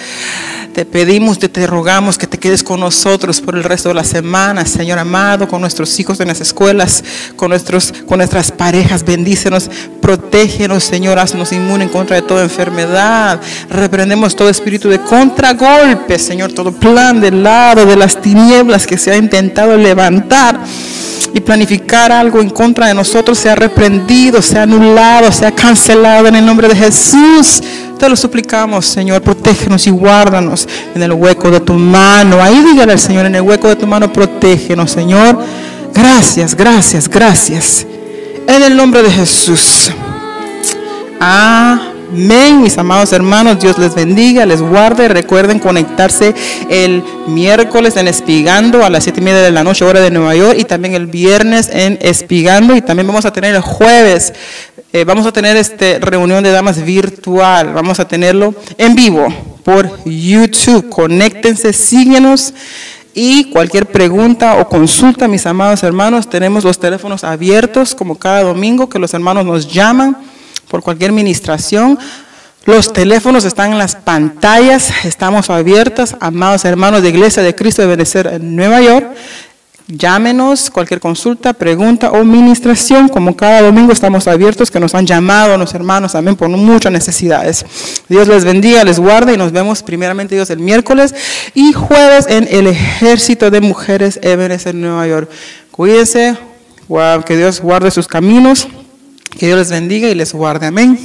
Te pedimos, te, rogamos que te quedes con nosotros por el resto de la semana, Señor amado, con nuestros hijos en las escuelas, con, nuestros, con nuestras parejas. Bendícenos, protégenos, Señor, haznos inmune en contra de toda enfermedad. Reprendemos todo espíritu de contragolpe, Señor, todo plan del lado de las tinieblas que se ha intentado levantar y planificar algo en contra de nosotros sea reprendido, sea anulado, sea cancelado en el nombre de Jesús. Te lo suplicamos, Señor, protégenos y guárdanos en el hueco de tu mano. Ahí dígale al Señor, en el hueco de tu mano, protégenos, Señor. Gracias, gracias, gracias. En el nombre de Jesús. Amén, mis amados hermanos. Dios les bendiga, les guarde. Recuerden conectarse el miércoles en Espigando a las siete y media de la noche, hora de Nueva York, y también el viernes en Espigando. Y también vamos a tener el jueves. eh, vamos a tener este reunión de damas virtual. Vamos a tenerlo en vivo por YouTube. Conéctense, síguenos. Y cualquier pregunta o consulta, mis amados hermanos, tenemos los teléfonos abiertos como cada domingo que los hermanos nos llaman por cualquier ministración. Los teléfonos están en las pantallas, estamos abiertos, amados hermanos de Iglesia de Cristo de Benecer en Nueva York. Llámenos, cualquier consulta, pregunta o ministración, como cada domingo estamos abiertos, que nos han llamado los hermanos también por muchas necesidades. Dios les bendiga, les guarde y nos vemos primeramente Dios el miércoles y jueves en el Ejército de Mujeres Everest en Nueva York. Cuídense, que Dios guarde sus caminos, que Dios les bendiga y les guarde. Amén.